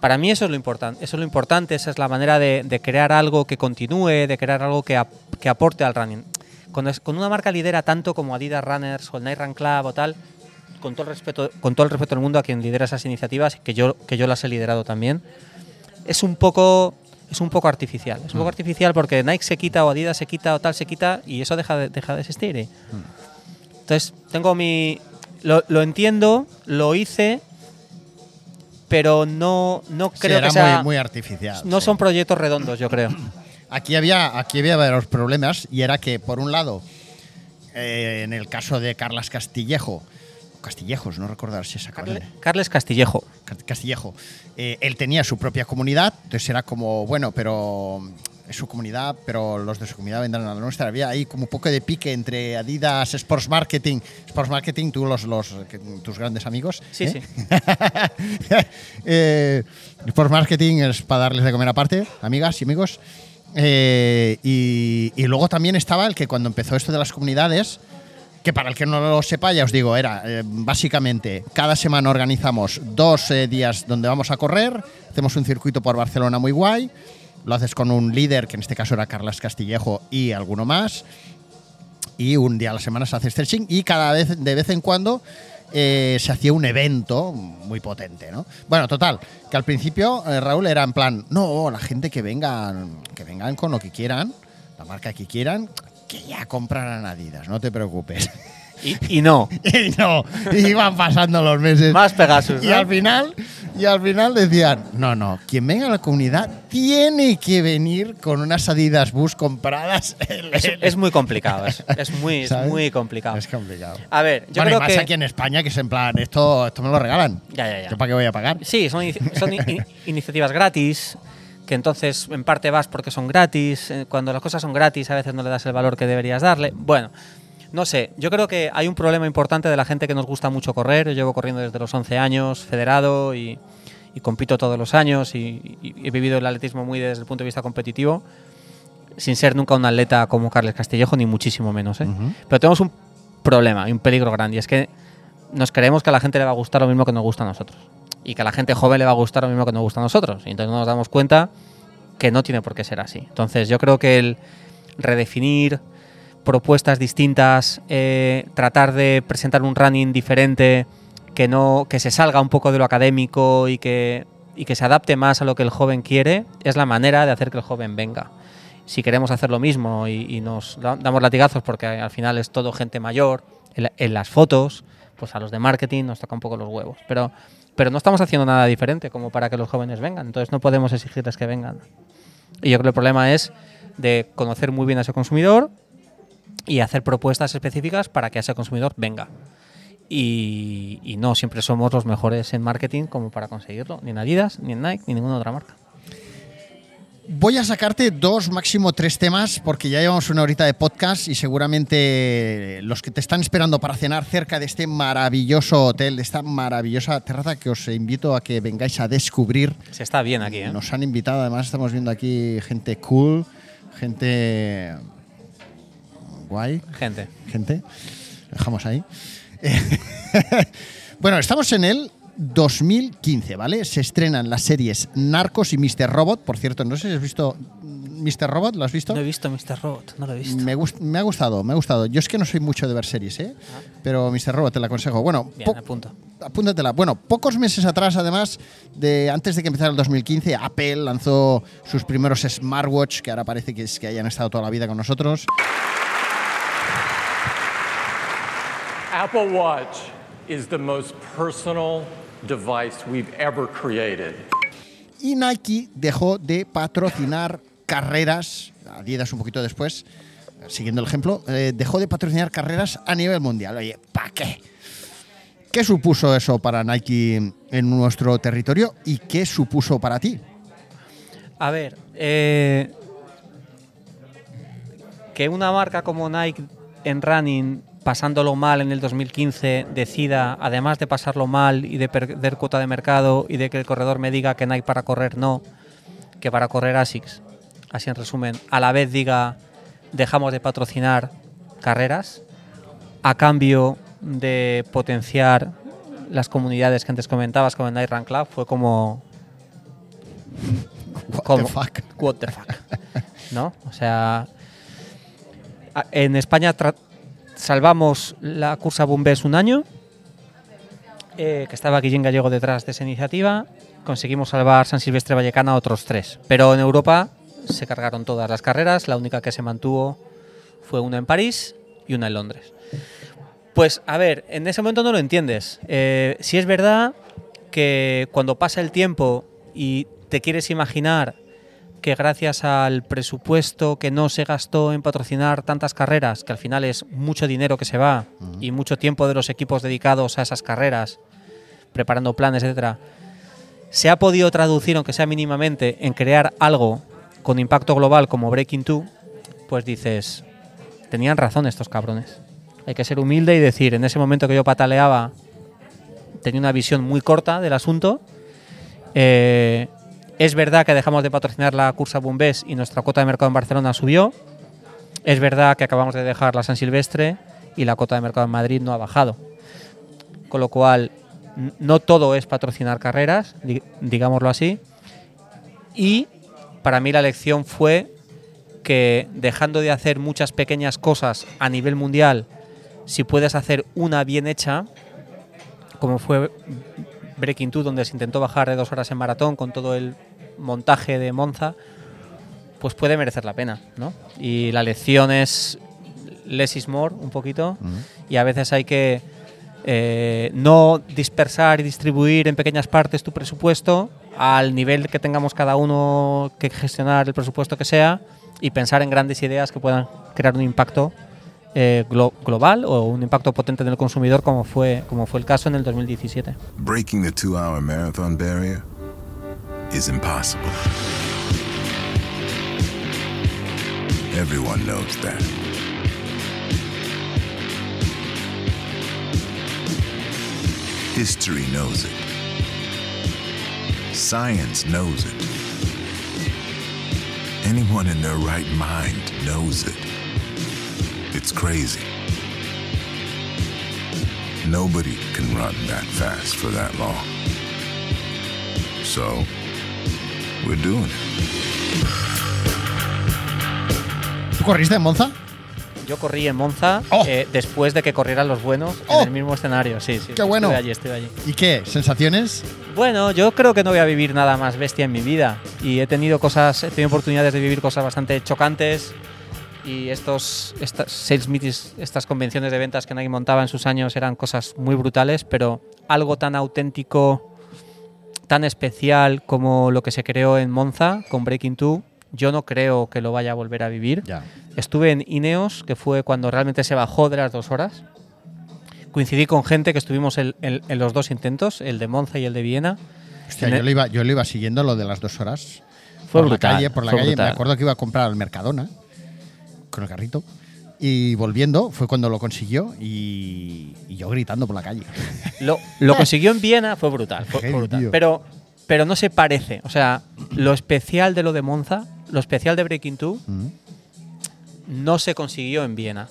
Para mí eso es lo importante, eso es lo importante, esa es la manera de, de crear algo que continúe, de crear algo que, ap- que aporte al running. cuando, es- cuando una marca lidera tanto como Adidas Runners o el Nike Run Club o tal, con todo el respeto, con todo el respeto del mundo a quien lidera esas iniciativas, que yo, que yo las he liderado también, es un poco es un poco artificial. Es un poco artificial porque Nike se quita o Adidas se quita o tal se quita y eso deja de, deja de existir. ¿eh? Entonces, tengo mi. Lo, lo entiendo, lo hice, pero no, no creo que sea. muy, muy artificial. no sí. son proyectos redondos, yo creo. (clears throat) Aquí había, aquí había varios problemas y era que, por un lado, eh, en el caso de Carlas Castillejo, Castillejos, no recordar si es Carle- Carles Castillejo. Castillejo, eh, él tenía su propia comunidad, entonces era como, bueno, pero su comunidad, pero los de su comunidad vendrán a la nuestra. Había ahí como un poco de pique entre Adidas, Sports Marketing, Sports Marketing, tú los, los tus grandes amigos. Sí, ¿eh? sí. (laughs) Eh, Sports Marketing es para darles de comer aparte, amigas y amigos. Eh, y, y luego también estaba el que cuando empezó esto de las comunidades, que para el que no lo sepa, ya os digo, era eh, básicamente cada semana organizamos dos eh, días donde vamos a correr, hacemos un circuito por Barcelona muy guay, lo haces con un líder, que en este caso era Carlas Castillejo y alguno más, y un día a la semana se hace stretching y cada vez, de vez en cuando, eh, se hacía un evento muy potente, ¿no? Bueno, total, que al principio, eh, Raúl, era en plan, no, la gente que vengan, que vengan con lo que quieran, la marca que quieran, que ya comprarán Adidas, no te preocupes. Y, y no. (laughs) y no, iban pasando los meses. Más Pegasus. Y ¿no? al final, y al final decían, no, no, quien venga a la comunidad tiene que venir con unas Adidas Bus compradas. (laughs) Es, es muy complicado. Es, es muy, es muy complicado. Es complicado. A ver, yo bueno, y creo más que. aquí en España, que es en plan, esto, esto me lo regalan. Ya, ya, ya. ¿Yo para qué voy a pagar? Sí, son, son in- (laughs) iniciativas gratis, que entonces en parte vas porque son gratis. eh, Cuando las cosas son gratis a veces no le das el valor que deberías darle. Bueno, no sé, yo creo que hay un problema importante de la gente que nos gusta mucho correr. Yo llevo corriendo desde los 11 años, federado y, y compito todos los años y, y- he vivido el atletismo muy desde el punto de vista competitivo, sin ser nunca un atleta como Carles Castillejo, ni muchísimo menos. ¿eh? Pero tenemos un problema y un peligro grande y es que nos creemos que a la gente le va a gustar lo mismo que nos gusta a nosotros. Y que a la gente joven le va a gustar lo mismo que nos gusta a nosotros. Y entonces no nos damos cuenta que no tiene por qué ser así. Entonces yo creo que el redefinir propuestas distintas, eh, tratar de presentar un running diferente, que no que se salga un poco de lo académico y que, y que se adapte más a lo que el joven quiere, es la manera de hacer que el joven venga. Si queremos hacer lo mismo y, y nos da- damos latigazos porque al final es todo gente mayor, en, en las fotos, pues a los de marketing nos toca un poco los huevos. Pero, pero no estamos haciendo nada diferente como para que los jóvenes vengan, entonces no podemos exigirles que vengan. Y yo creo que el problema es de conocer muy bien a ese consumidor y hacer propuestas específicas para que ese consumidor venga. Y, y no siempre somos los mejores en marketing como para conseguirlo, ni en Adidas, ni en Nike, ni ninguna otra marca. Voy a sacarte dos, máximo tres temas, porque ya llevamos una horita de podcast y seguramente los que te están esperando para cenar cerca de este maravilloso hotel, de esta maravillosa terraza que os invito a que vengáis a descubrir. Se está bien aquí, ¿eh? Nos han invitado, además estamos viendo aquí gente cool, gente guay, Gente. gente. Dejamos ahí. (laughs) bueno, estamos en el 2015, ¿vale? Se estrenan las series Narcos y Mr. Robot. Por cierto, no sé si has visto Mr. Robot, ¿lo has visto? No he visto Mr. Robot, no lo he visto. Me, gust- me ha gustado, me ha gustado. Yo es que no soy mucho de ver series, ¿eh? Pero Mr. Robot te la aconsejo. Bueno, Bien, apunto. apúntatela. Bueno, pocos meses atrás, además, de antes de que empezara el 2015, Apple lanzó sus primeros smartwatch, que ahora parece que es que hayan estado toda la vida con nosotros. Apple Watch is the most personal device we've ever created. Y Nike dejó de patrocinar carreras, Adidas un poquito después, siguiendo el ejemplo, eh, dejó de patrocinar carreras a nivel mundial. Oye, ¿para qué? ¿Qué supuso eso para Nike en nuestro territorio y qué supuso para ti? A ver, eh, que una marca como Nike en running, pasándolo mal en el 2015, decida, además de pasarlo mal y de perder cuota de mercado y de que el corredor me diga que Nike para correr no, que para correr ASICS, así en resumen, a la vez diga dejamos de patrocinar carreras a cambio de potenciar las comunidades que antes comentabas como el Night Run Club, fue como What ¿Cómo? the fuck? What the fuck. ¿No? O sea. en España salvamos la cursa Bumbés un año, eh, que estaba Guillén Gallego detrás de esa iniciativa. Conseguimos salvar San Silvestre Vallecana otros tres. Pero en Europa se cargaron todas las carreras. La única que se mantuvo fue una en París y una en Londres. Pues a ver, en ese momento no lo entiendes. Eh, si es verdad que cuando pasa el tiempo y te quieres imaginar que gracias al presupuesto que no se gastó en patrocinar tantas carreras, que al final es mucho dinero que se va y mucho tiempo de los equipos dedicados a esas carreras, preparando planes, etcétera, se ha podido traducir, aunque sea mínimamente, en crear algo con impacto global como Breaking 2, pues dices, tenían razón estos cabrones. Hay que ser humilde y decir, en ese momento que yo pataleaba, tenía una visión muy corta del asunto. Eh, es verdad que dejamos de patrocinar la cursa Bumbés y nuestra cuota de mercado en Barcelona subió. Es verdad que acabamos de dejar la San Silvestre y la cuota de mercado en Madrid no ha bajado. Con lo cual, no todo es patrocinar carreras, di- digámoslo así. Y para mí la lección fue que dejando de hacer muchas pequeñas cosas a nivel mundial, si puedes hacer una bien hecha, como fue Breaking 2, donde se intentó bajar de dos horas en maratón con todo el montaje de Monza, pues puede merecer la pena, ¿no? Y la lección es less is more, un poquito, y a veces hay que eh, no dispersar y distribuir en pequeñas partes tu presupuesto al nivel que tengamos cada uno que gestionar el presupuesto que sea y pensar en grandes ideas que puedan crear un impacto eh, glo- global o un impacto potente en el consumidor como fue, como fue el caso en el 2017. Breaking the two hour marathon barrier is impossible. Everyone knows that. History knows it. Science knows it. Anyone in their right mind knows it. It's crazy. Nobody can run that fast for that long. So, we're doing it. ¿Tú corriste en Monza? Yo corrí en Monza eh, después de que corrieran los buenos Oh. en el mismo escenario. Sí, sí. Qué bueno. Estuve allí, estuve allí. ¿Y qué? ¿Sensaciones? Bueno, yo creo que no voy a vivir nada más bestia en mi vida. Y he tenido cosas, he tenido oportunidades de vivir cosas bastante chocantes. Y estos estas sales meetings, estas convenciones de ventas que Nike montaba en sus años eran cosas muy brutales, pero algo tan auténtico, tan especial como lo que se creó en Monza con Breaking 2, yo no creo que lo vaya a volver a vivir. Estuve en Ineos, que fue cuando realmente se bajó de las dos horas. Coincidí con gente que estuvimos en, en- en los dos intentos, el de Monza y el de Viena. Hostia, yo el- lo, iba, yo lo iba siguiendo lo de las dos horas. Fue por brutal, La calle, por la calle. brutal. Me acuerdo que iba a comprar al Mercadona con el carrito. Y volviendo fue cuando lo consiguió y, y yo gritando por la calle. Lo, lo consiguió en Viena, fue brutal. Fue, brutal. Pero, pero no se parece. O sea, lo especial de lo de Monza, lo especial de Breaking 2, no se consiguió en Viena.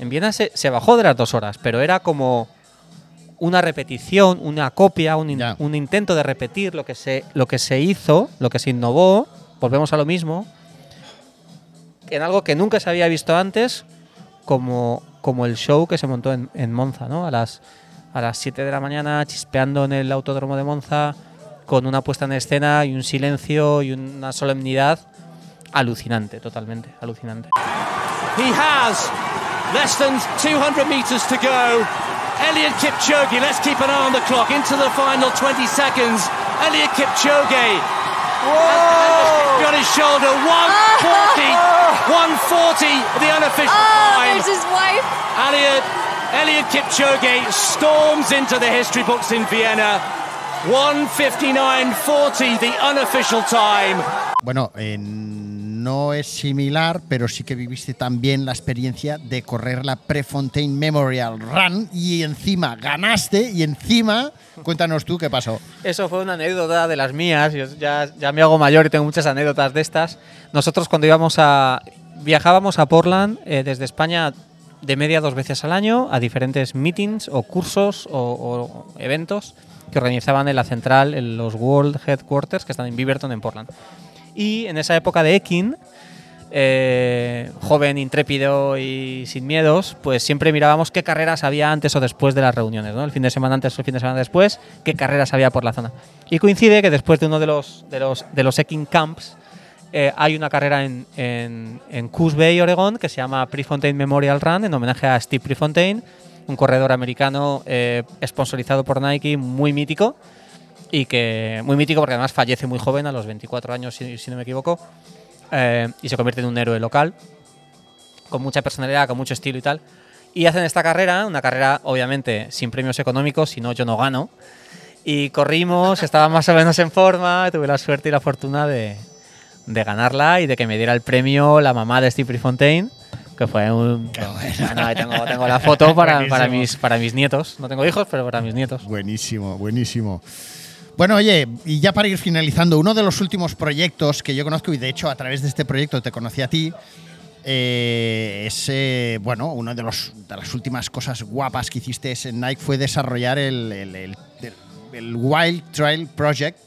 En Viena se, se bajó de las dos horas, pero era como una repetición, una copia, un, in- un intento de repetir lo que, se, lo que se hizo, lo que se innovó. Volvemos a lo mismo. En algo que nunca se había visto antes, como, como el show que se montó en, en Monza, ¿no? A las, a las 7 de la mañana, chispeando en el autódromo de Monza, con una puesta en escena y un silencio y una solemnidad alucinante, totalmente, alucinante. He has less than 200 metres to go. Elliot Kipchoge, let's keep an eye on the clock. Into the final 20 seconds. Elliot Kipchoge. Whoa! On his shoulder. 140. 140, the unofficial Oh, time. there's his wife. Elliot, Elliot Kipchoge storms into the history books in Vienna. 159.40, the unofficial time. Bueno, eh, no es similar, pero sí que viviste también la experiencia de correr la Prefontaine Memorial Run y encima ganaste y encima, cuéntanos tú qué pasó. Eso fue una anécdota de las mías. Ya, ya me hago mayor y tengo muchas anécdotas de estas. Nosotros cuando íbamos a viajábamos a Portland eh, desde España de media dos veces al año a diferentes meetings o cursos o, o eventos que organizaban en la central, en los World Headquarters que están en Beaverton en Portland. Y en esa época de Ekin eh, joven, intrépido y sin miedos, pues siempre mirábamos qué carreras había antes o después de las reuniones, ¿no? El fin de semana antes o el fin de semana después, qué carreras había por la zona. Y coincide que después de uno de los, de los, de los Eking Camps, eh, hay una carrera en, en, en Coos Bay, Oregón, que se llama Prefontaine Memorial Run, en homenaje a Steve Prefontaine, un corredor americano eh, sponsorizado por Nike, muy mítico, y que muy mítico porque además fallece muy joven, a los 24 años, si, si no me equivoco, eh, y se convierte en un héroe local, con mucha personalidad, con mucho estilo y tal. Y hacen esta carrera, una carrera obviamente sin premios económicos, si no yo no gano. Y corrimos, estaba más o menos en forma, tuve la suerte y la fortuna de, de ganarla y de que me diera el premio la mamá de Steve Fontaine, que fue un... Bueno, ahí tengo, tengo la foto para, para, mis, para mis nietos. No tengo hijos, pero para mis nietos. Buenísimo, buenísimo. Bueno, oye, y ya para ir finalizando, uno de los últimos proyectos que yo conozco, y de hecho a través de este proyecto te conocí a ti, es, eh, bueno, una de, de las últimas cosas guapas que hiciste en Nike fue desarrollar el, el- Wild Trail Project,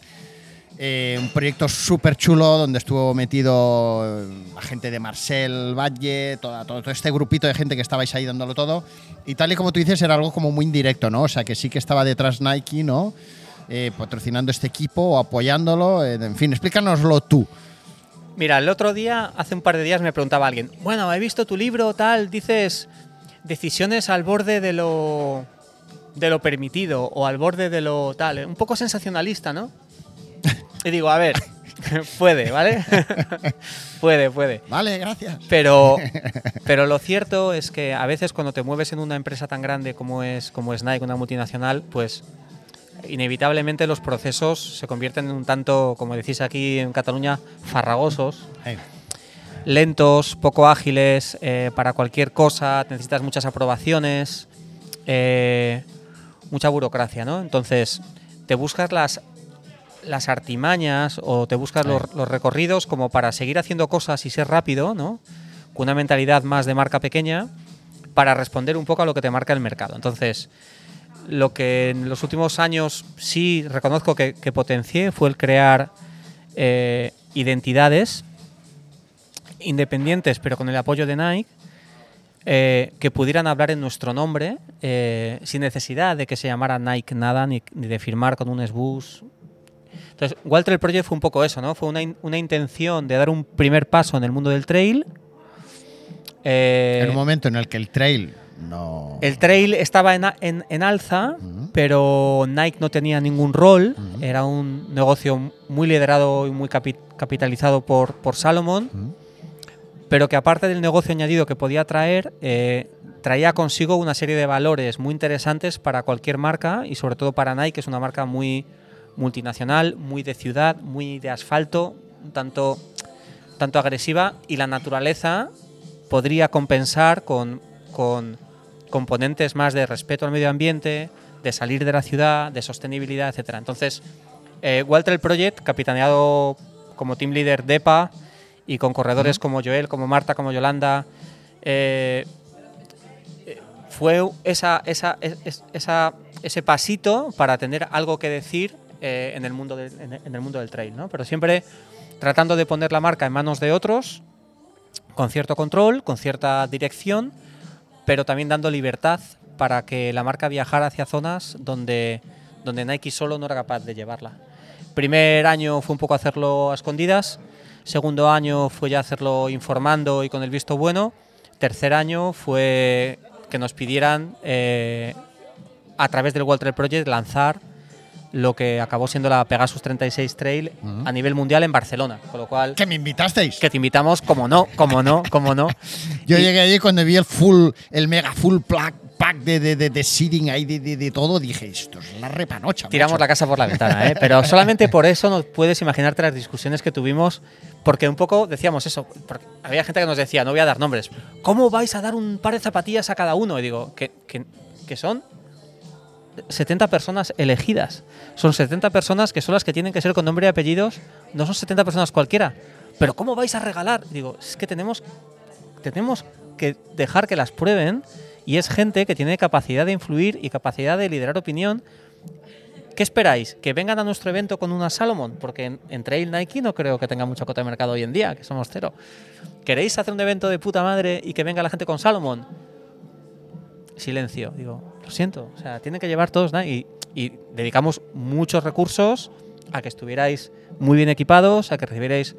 eh, un proyecto súper chulo donde estuvo metido eh, la gente de Marcel Valle, todo, todo este grupito de gente que estabais ahí dándolo todo. Y tal y como tú dices, era algo como muy indirecto, ¿no? O sea, que sí que estaba detrás Nike, ¿no? Eh, patrocinando este equipo o apoyándolo. eh, en fin, explícanoslo tú. Mira, el otro día, hace un par de días, me preguntaba alguien, bueno, he visto tu libro, tal, dices decisiones al borde de lo, de lo permitido o al borde de lo tal, eh, un poco sensacionalista, ¿no? Y digo, a ver, (laughs) puede, ¿vale? (laughs) puede, puede. Vale, gracias. Pero, (laughs) pero lo cierto es que a veces cuando te mueves en una empresa tan grande como es, como es Nike, una multinacional, pues inevitablemente los procesos se convierten en un tanto, como decís aquí en Cataluña, farragosos, lentos, poco ágiles eh, para cualquier cosa, necesitas muchas aprobaciones, eh, mucha burocracia, ¿no? Entonces, te buscas las, las artimañas o te buscas los, los recorridos como para seguir haciendo cosas y ser rápido, ¿no? Con una mentalidad más de marca pequeña para responder un poco a lo que te marca el mercado. Entonces, lo que en los últimos años sí reconozco que, que potencié fue el crear eh, identidades independientes, pero con el apoyo de Nike, eh, que pudieran hablar en nuestro nombre eh, sin necesidad de que se llamara Nike nada, ni, de firmar con un SBUS. Entonces, Walter Project fue un poco eso, ¿no? Fue una, una intención de dar un primer paso en el mundo del trail. En un momento en el que el trail no. el trail estaba en, en- en alza, pero Nike no tenía ningún rol. Era un negocio muy liderado y muy capi- capitalizado por, por Salomon, pero que aparte del negocio añadido que podía traer, eh, traía consigo una serie de valores muy interesantes para cualquier marca y sobre todo para Nike, que es una marca muy multinacional, muy de ciudad, muy de asfalto, un tanto, tanto agresiva y la naturaleza podría compensar con, con componentes más de respeto al medio ambiente, de salir de la ciudad, de sostenibilidad, etcétera. Entonces, eh, Walter Project, capitaneado como team leader de EPA y con corredores como Joel, como Marta, como Yolanda, eh, fue esa, esa, es- es- esa- ese pasito para tener algo que decir eh, en, el mundo del, en, en el mundo del trail, ¿no? Pero siempre tratando de poner la marca en manos de otros, con cierto control, con cierta dirección, pero también dando libertad para que la marca viajara hacia zonas donde, donde Nike solo no era capaz de llevarla. Primer año fue un poco hacerlo a escondidas, segundo año fue ya hacerlo informando y con el visto bueno, tercer año fue que nos pidieran eh, a través del Walter Project lanzar lo que acabó siendo la Pegasus 36 Trail Ujú. a nivel mundial en Barcelona, con lo cual que me invitasteis. que te invitamos, como no, como no, como no. (laughs) Yo Y- llegué allí cuando vi el full, el mega full pack, pack de, de, de, de seeding ahí, de, de, de todo, dije, esto es la repanocha. Tiramos macho". la casa por la ventana, ¿eh? pero solamente por eso no puedes imaginarte las discusiones que tuvimos, porque un poco decíamos eso, porque había gente que nos decía, no voy a dar nombres, ¿cómo vais a dar un par de zapatillas a cada uno? Y digo, que, que, que son 70 personas elegidas, son 70 personas que son las que tienen que ser con nombre y apellidos, no son 70 personas cualquiera, pero ¿cómo vais a regalar? Digo, es que tenemos, tenemos que dejar que las prueben y es gente que tiene capacidad de influir y capacidad de liderar opinión ¿Qué esperáis? ¿Que vengan a nuestro evento con una Salomon? Porque en, en Trail Nike no creo que tenga mucha cota de mercado hoy en día, que somos cero. ¿Queréis hacer un evento de puta madre y que venga la gente con Salomon? Silencio. Digo, lo siento. O sea, tienen que llevar todos Nike. Y, y dedicamos muchos recursos a que estuvierais muy bien equipados, a que recibierais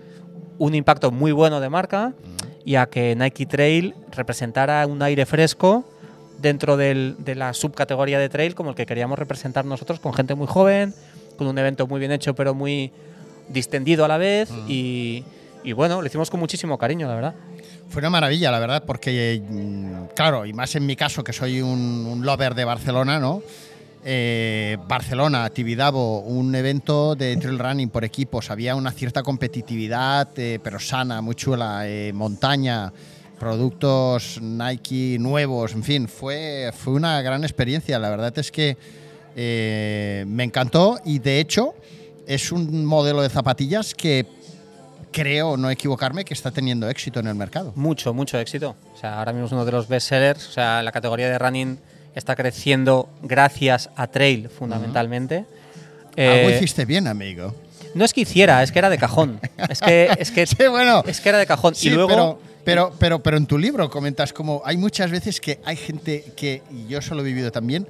un impacto muy bueno de marca y a que Nike Trail representara un aire fresco dentro del- de la subcategoría de trail como el que queríamos representar nosotros con gente muy joven, con un evento muy bien hecho pero muy distendido a la vez y, y bueno, lo hicimos con muchísimo cariño, la verdad. Fue una maravilla, la verdad, porque, mm, claro, y más en mi caso, que soy un, lover de Barcelona, ¿no? Eh, Barcelona, Tibidabo, un evento de trail running por equipos, había una cierta competitividad, eh, pero sana, muy chula, eh, montaña, productos Nike nuevos, en fin, fue, fue una gran experiencia. La verdad es que eh, me encantó y de hecho es un modelo de zapatillas que creo, no equivocarme, que está teniendo éxito en el mercado. Mucho, mucho éxito. O sea, ahora mismo es uno de los best sellers. O sea, la categoría de running está creciendo gracias a trail fundamentalmente. Algo Eh, hiciste bien, amigo. No es que hiciera, es que era de cajón. Es que, es que, (laughs) bueno, es que era de cajón. Sí, y luego, pero, pero, pero, pero en tu libro comentas como hay muchas veces que hay gente que, y yo eso lo he vivido también,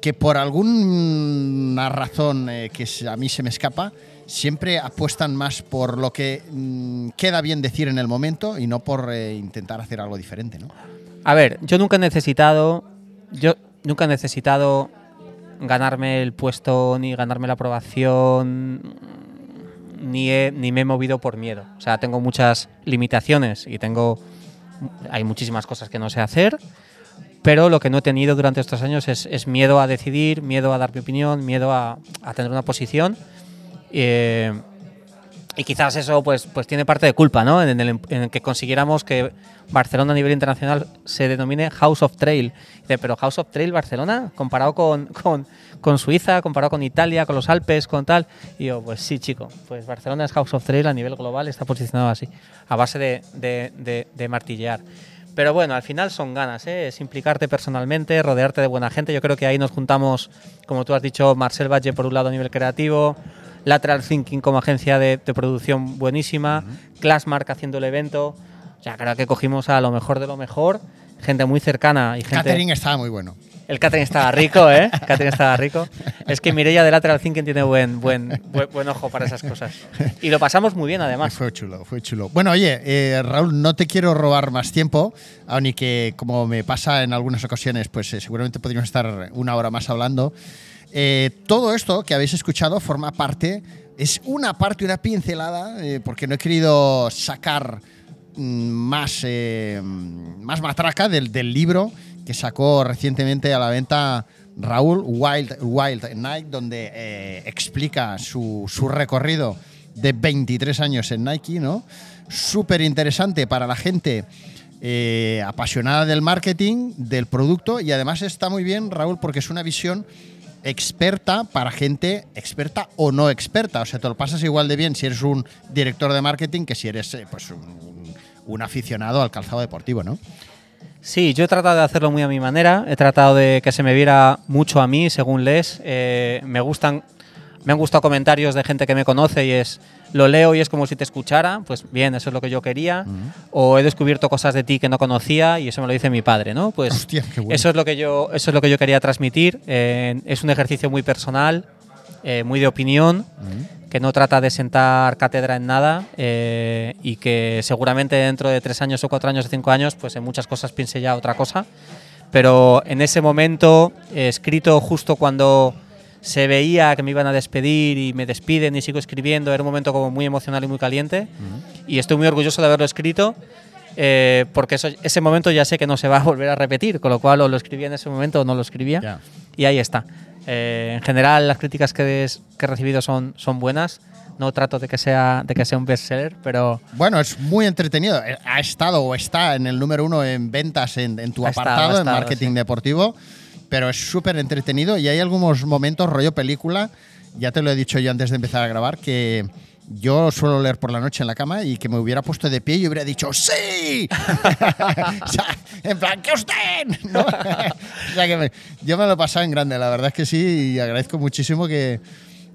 que por alguna razón eh, que a mí se me escapa, siempre apuestan más por lo que mm, queda bien decir en el momento y no por eh, intentar hacer algo diferente, ¿no? A ver, yo nunca he necesitado. Yo nunca he necesitado ganarme el puesto ni ganarme la aprobación. Ni, he- ni me he movido por miedo. O sea, tengo muchas limitaciones y tengo. Hay muchísimas cosas que no sé hacer. Pero lo que no he tenido durante estos años es, es miedo a decidir, miedo a dar mi opinión, miedo a, a tener una posición. Eh, y quizás eso pues, pues tiene parte de culpa, ¿no? En el, en el que consiguiéramos que Barcelona a nivel internacional se denomine House of Trail. Dice, pero House of Trail Barcelona, comparado con, con, con Suiza, comparado con Italia, con los Alpes, con tal. Y yo, pues sí, chico, pues Barcelona es House of Trail a nivel global, está posicionado así, a base de, de, de- de martillear. Pero bueno, al final son ganas, ¿eh? es implicarte personalmente, rodearte de buena gente. Yo creo que ahí nos juntamos, como tú has dicho, Marcel Valle por un lado a nivel creativo, Lateral Thinking como agencia de, de producción buenísima, Classmark haciendo el evento. O sea, creo que cogimos a lo mejor de lo mejor, gente muy cercana y gente... Catering estaba muy bueno. El catering estaba rico, ¿eh? (laughs) El catering estaba rico. Es que Mireia de Lateral Thinking tiene buen, buen, buen, buen ojo para esas cosas. Y lo pasamos muy bien, además. Fue chulo, fue chulo. Bueno, oye, eh, Raúl, no te quiero robar más tiempo, aun y que como me pasa en algunas ocasiones, pues eh, seguramente podríamos estar una hora más hablando. Eh, todo esto que habéis escuchado forma parte, es una parte, una pincelada, eh, porque no he querido sacar mm, más, eh, más matraca del, del libro que sacó recientemente a la venta Raúl Wild, Wild Night, donde explica su, su recorrido de 23 años en Nike, ¿no? Súper interesante para la gente apasionada del marketing, del producto y además está muy bien, Raúl, porque es una visión experta para gente experta o no experta. O sea, te lo pasas igual de bien si eres un director de marketing que si eres eh, pues un, aficionado al calzado deportivo, ¿no? Sí, yo he tratado de hacerlo muy a mi manera. He tratado de que se me viera mucho a mí, según lees. Eh, me gustan, me han gustado comentarios de gente que me conoce y es lo leo y es como si te escuchara. Pues bien, eso es lo que yo quería. O he descubierto cosas de ti que no conocía y eso me lo dice mi padre, ¿no? Pues Hostia, qué bueno. eso es lo que yo, eso es lo que yo quería transmitir. Eh, es un ejercicio muy personal, eh, muy de opinión que no trata de sentar cátedra en nada eh, y que seguramente dentro de tres años o cuatro años o cinco años, pues en muchas cosas piense ya otra cosa. Pero en ese momento, escrito justo cuando se veía que me iban a despedir y me despiden y sigo escribiendo, era un momento como muy emocional y muy caliente. Y estoy muy orgulloso de haberlo escrito. eh, porque eso- ese momento ya sé que no se va a volver a repetir, con lo cual o lo escribía en ese momento o no lo escribía. Ya. Y ahí está. Eh, en general, las críticas que, des- que he recibido son, son buenas. No trato de que sea, de que sea un bestseller, pero Bueno, es muy entretenido. Eh, Ha estado o está en el número uno en ventas en, en tu Ha estado, apartado, en marketing sí. deportivo, pero es súper entretenido y hay algunos momentos rollo película, ya te lo he dicho yo antes de empezar a grabar, que yo suelo leer por la noche en la cama y que me hubiera puesto de pie y hubiera dicho ¡Sí! (laughs) o sea, en plan, ¡que usted! (laughs) ¿No? (laughs) o sea, que me- yo me lo he pasado en grande, la verdad es que sí, y agradezco muchísimo que,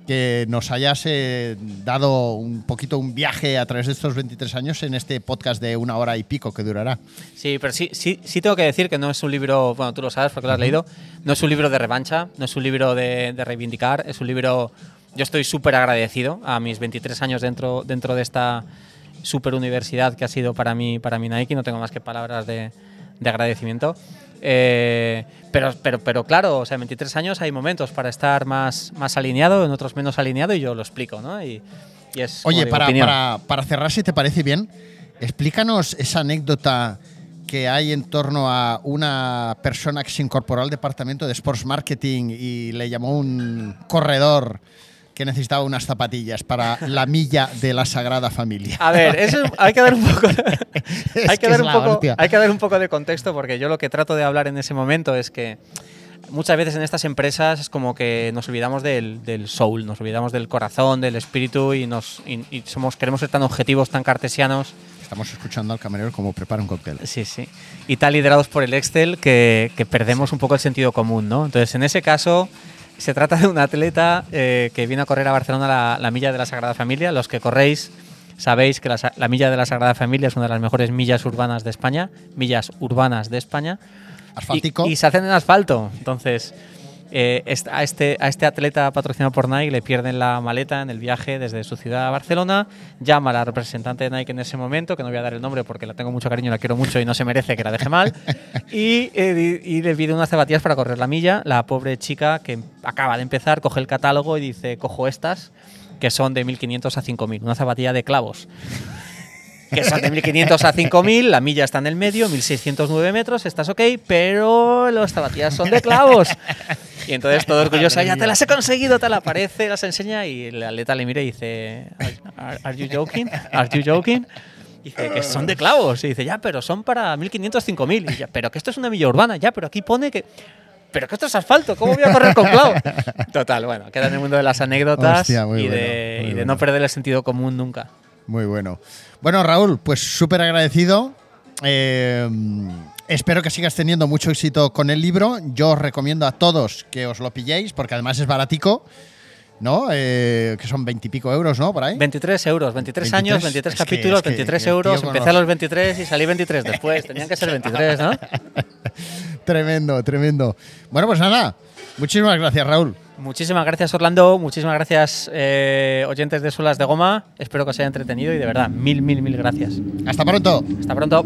que nos hayas eh, dado un poquito un viaje a través de estos 23 años en este podcast de una hora y pico que durará. Sí, pero sí, sí, sí tengo que decir que no es un libro, bueno, tú lo sabes porque lo has leído, no es un libro de revancha, no es un libro de, de reivindicar, es un libro, yo estoy súper agradecido a mis 23 años dentro, dentro de esta super universidad que ha sido para mí, para mí Nike, no tengo más que palabras de, de agradecimiento. Eh, pero, pero, pero claro, o sea, en 23 años hay momentos para estar más, más alineado, en otros menos alineado y yo lo explico, ¿no? Y, y es, Oye, para, para, para cerrar, si te parece bien, explícanos esa anécdota que hay en torno a una persona que se incorporó al departamento de Sports Marketing y le llamó un corredor que necesitaba unas zapatillas para la milla de la Sagrada Familia. A ver, eso hay que dar un poco, (laughs) hay, que que dar un poco hay que dar un poco de contexto porque yo lo que trato de hablar en ese momento es que muchas veces en estas empresas es como que nos olvidamos del, del soul, nos olvidamos del corazón, del espíritu y nos y, y somos queremos ser tan objetivos, tan cartesianos. Estamos escuchando al camarero como prepara un cóctel. Sí, sí. Y tan liderados por el Excel que, que perdemos un poco el sentido común, ¿no? Entonces, en ese caso, se trata de un atleta eh, que viene a correr a Barcelona la, la milla de la Sagrada Familia. Los que corréis sabéis que la, milla de la Sagrada Familia es una de las mejores millas urbanas de España, millas urbanas de España. Asfáltico. Y, y se hacen en asfalto. Entonces, eh, a, este, a este atleta patrocinado por Nike le pierden la maleta en el viaje desde su ciudad a Barcelona. Llama a la representante de Nike en ese momento, que no voy a dar el nombre porque la tengo mucho cariño, la quiero mucho y no se merece que la deje mal. (laughs) y, eh, y- y le pide unas zapatillas para correr la milla. La pobre chica que acaba de empezar coge el catálogo y dice: Cojo estas, que son de 1500 a 5000. Una zapatilla de clavos que son de 1500 a 5000, la milla está en el medio, 1609 metros, estás ok, pero las zapatillas son de clavos. Y entonces todo orgullosa, ya te las he conseguido, te la aparece, las enseña y el atleta le mira y dice, "Are- are you joking? Are you joking? Dice que son de clavos. Y dice, ya, pero son para 1500, 5000. Y ya, pero que esto es una milla urbana, ya, pero aquí pone que. Pero que esto es asfalto, ¿cómo voy a correr con clavos? Total, bueno, queda en el mundo de las anécdotas Hostia, y, bueno, de, y de bueno. no perder el sentido común nunca. Muy bueno. Bueno, Raúl, pues súper agradecido. Eh, espero que sigas teniendo mucho éxito con el libro. Yo os recomiendo a todos que os lo pilléis, porque además es baratico, ¿no? Eh, que son veintipico euros, ¿no? Por ahí. 23 euros, 23, 23, años, 23 es que- capítulos, es que 23 el tío euros. Empecé los- a los 23 y salí 23 después. Tenían que ser 23, ¿no? (laughs) Tremendo, tremendo. Bueno, pues nada. Muchísimas gracias, Raúl. Muchísimas gracias, Orlando. Muchísimas gracias, eh, oyentes de Suelas de Goma. Espero que os haya entretenido y de verdad, mil, mil, mil gracias. Hasta pronto. Hasta pronto.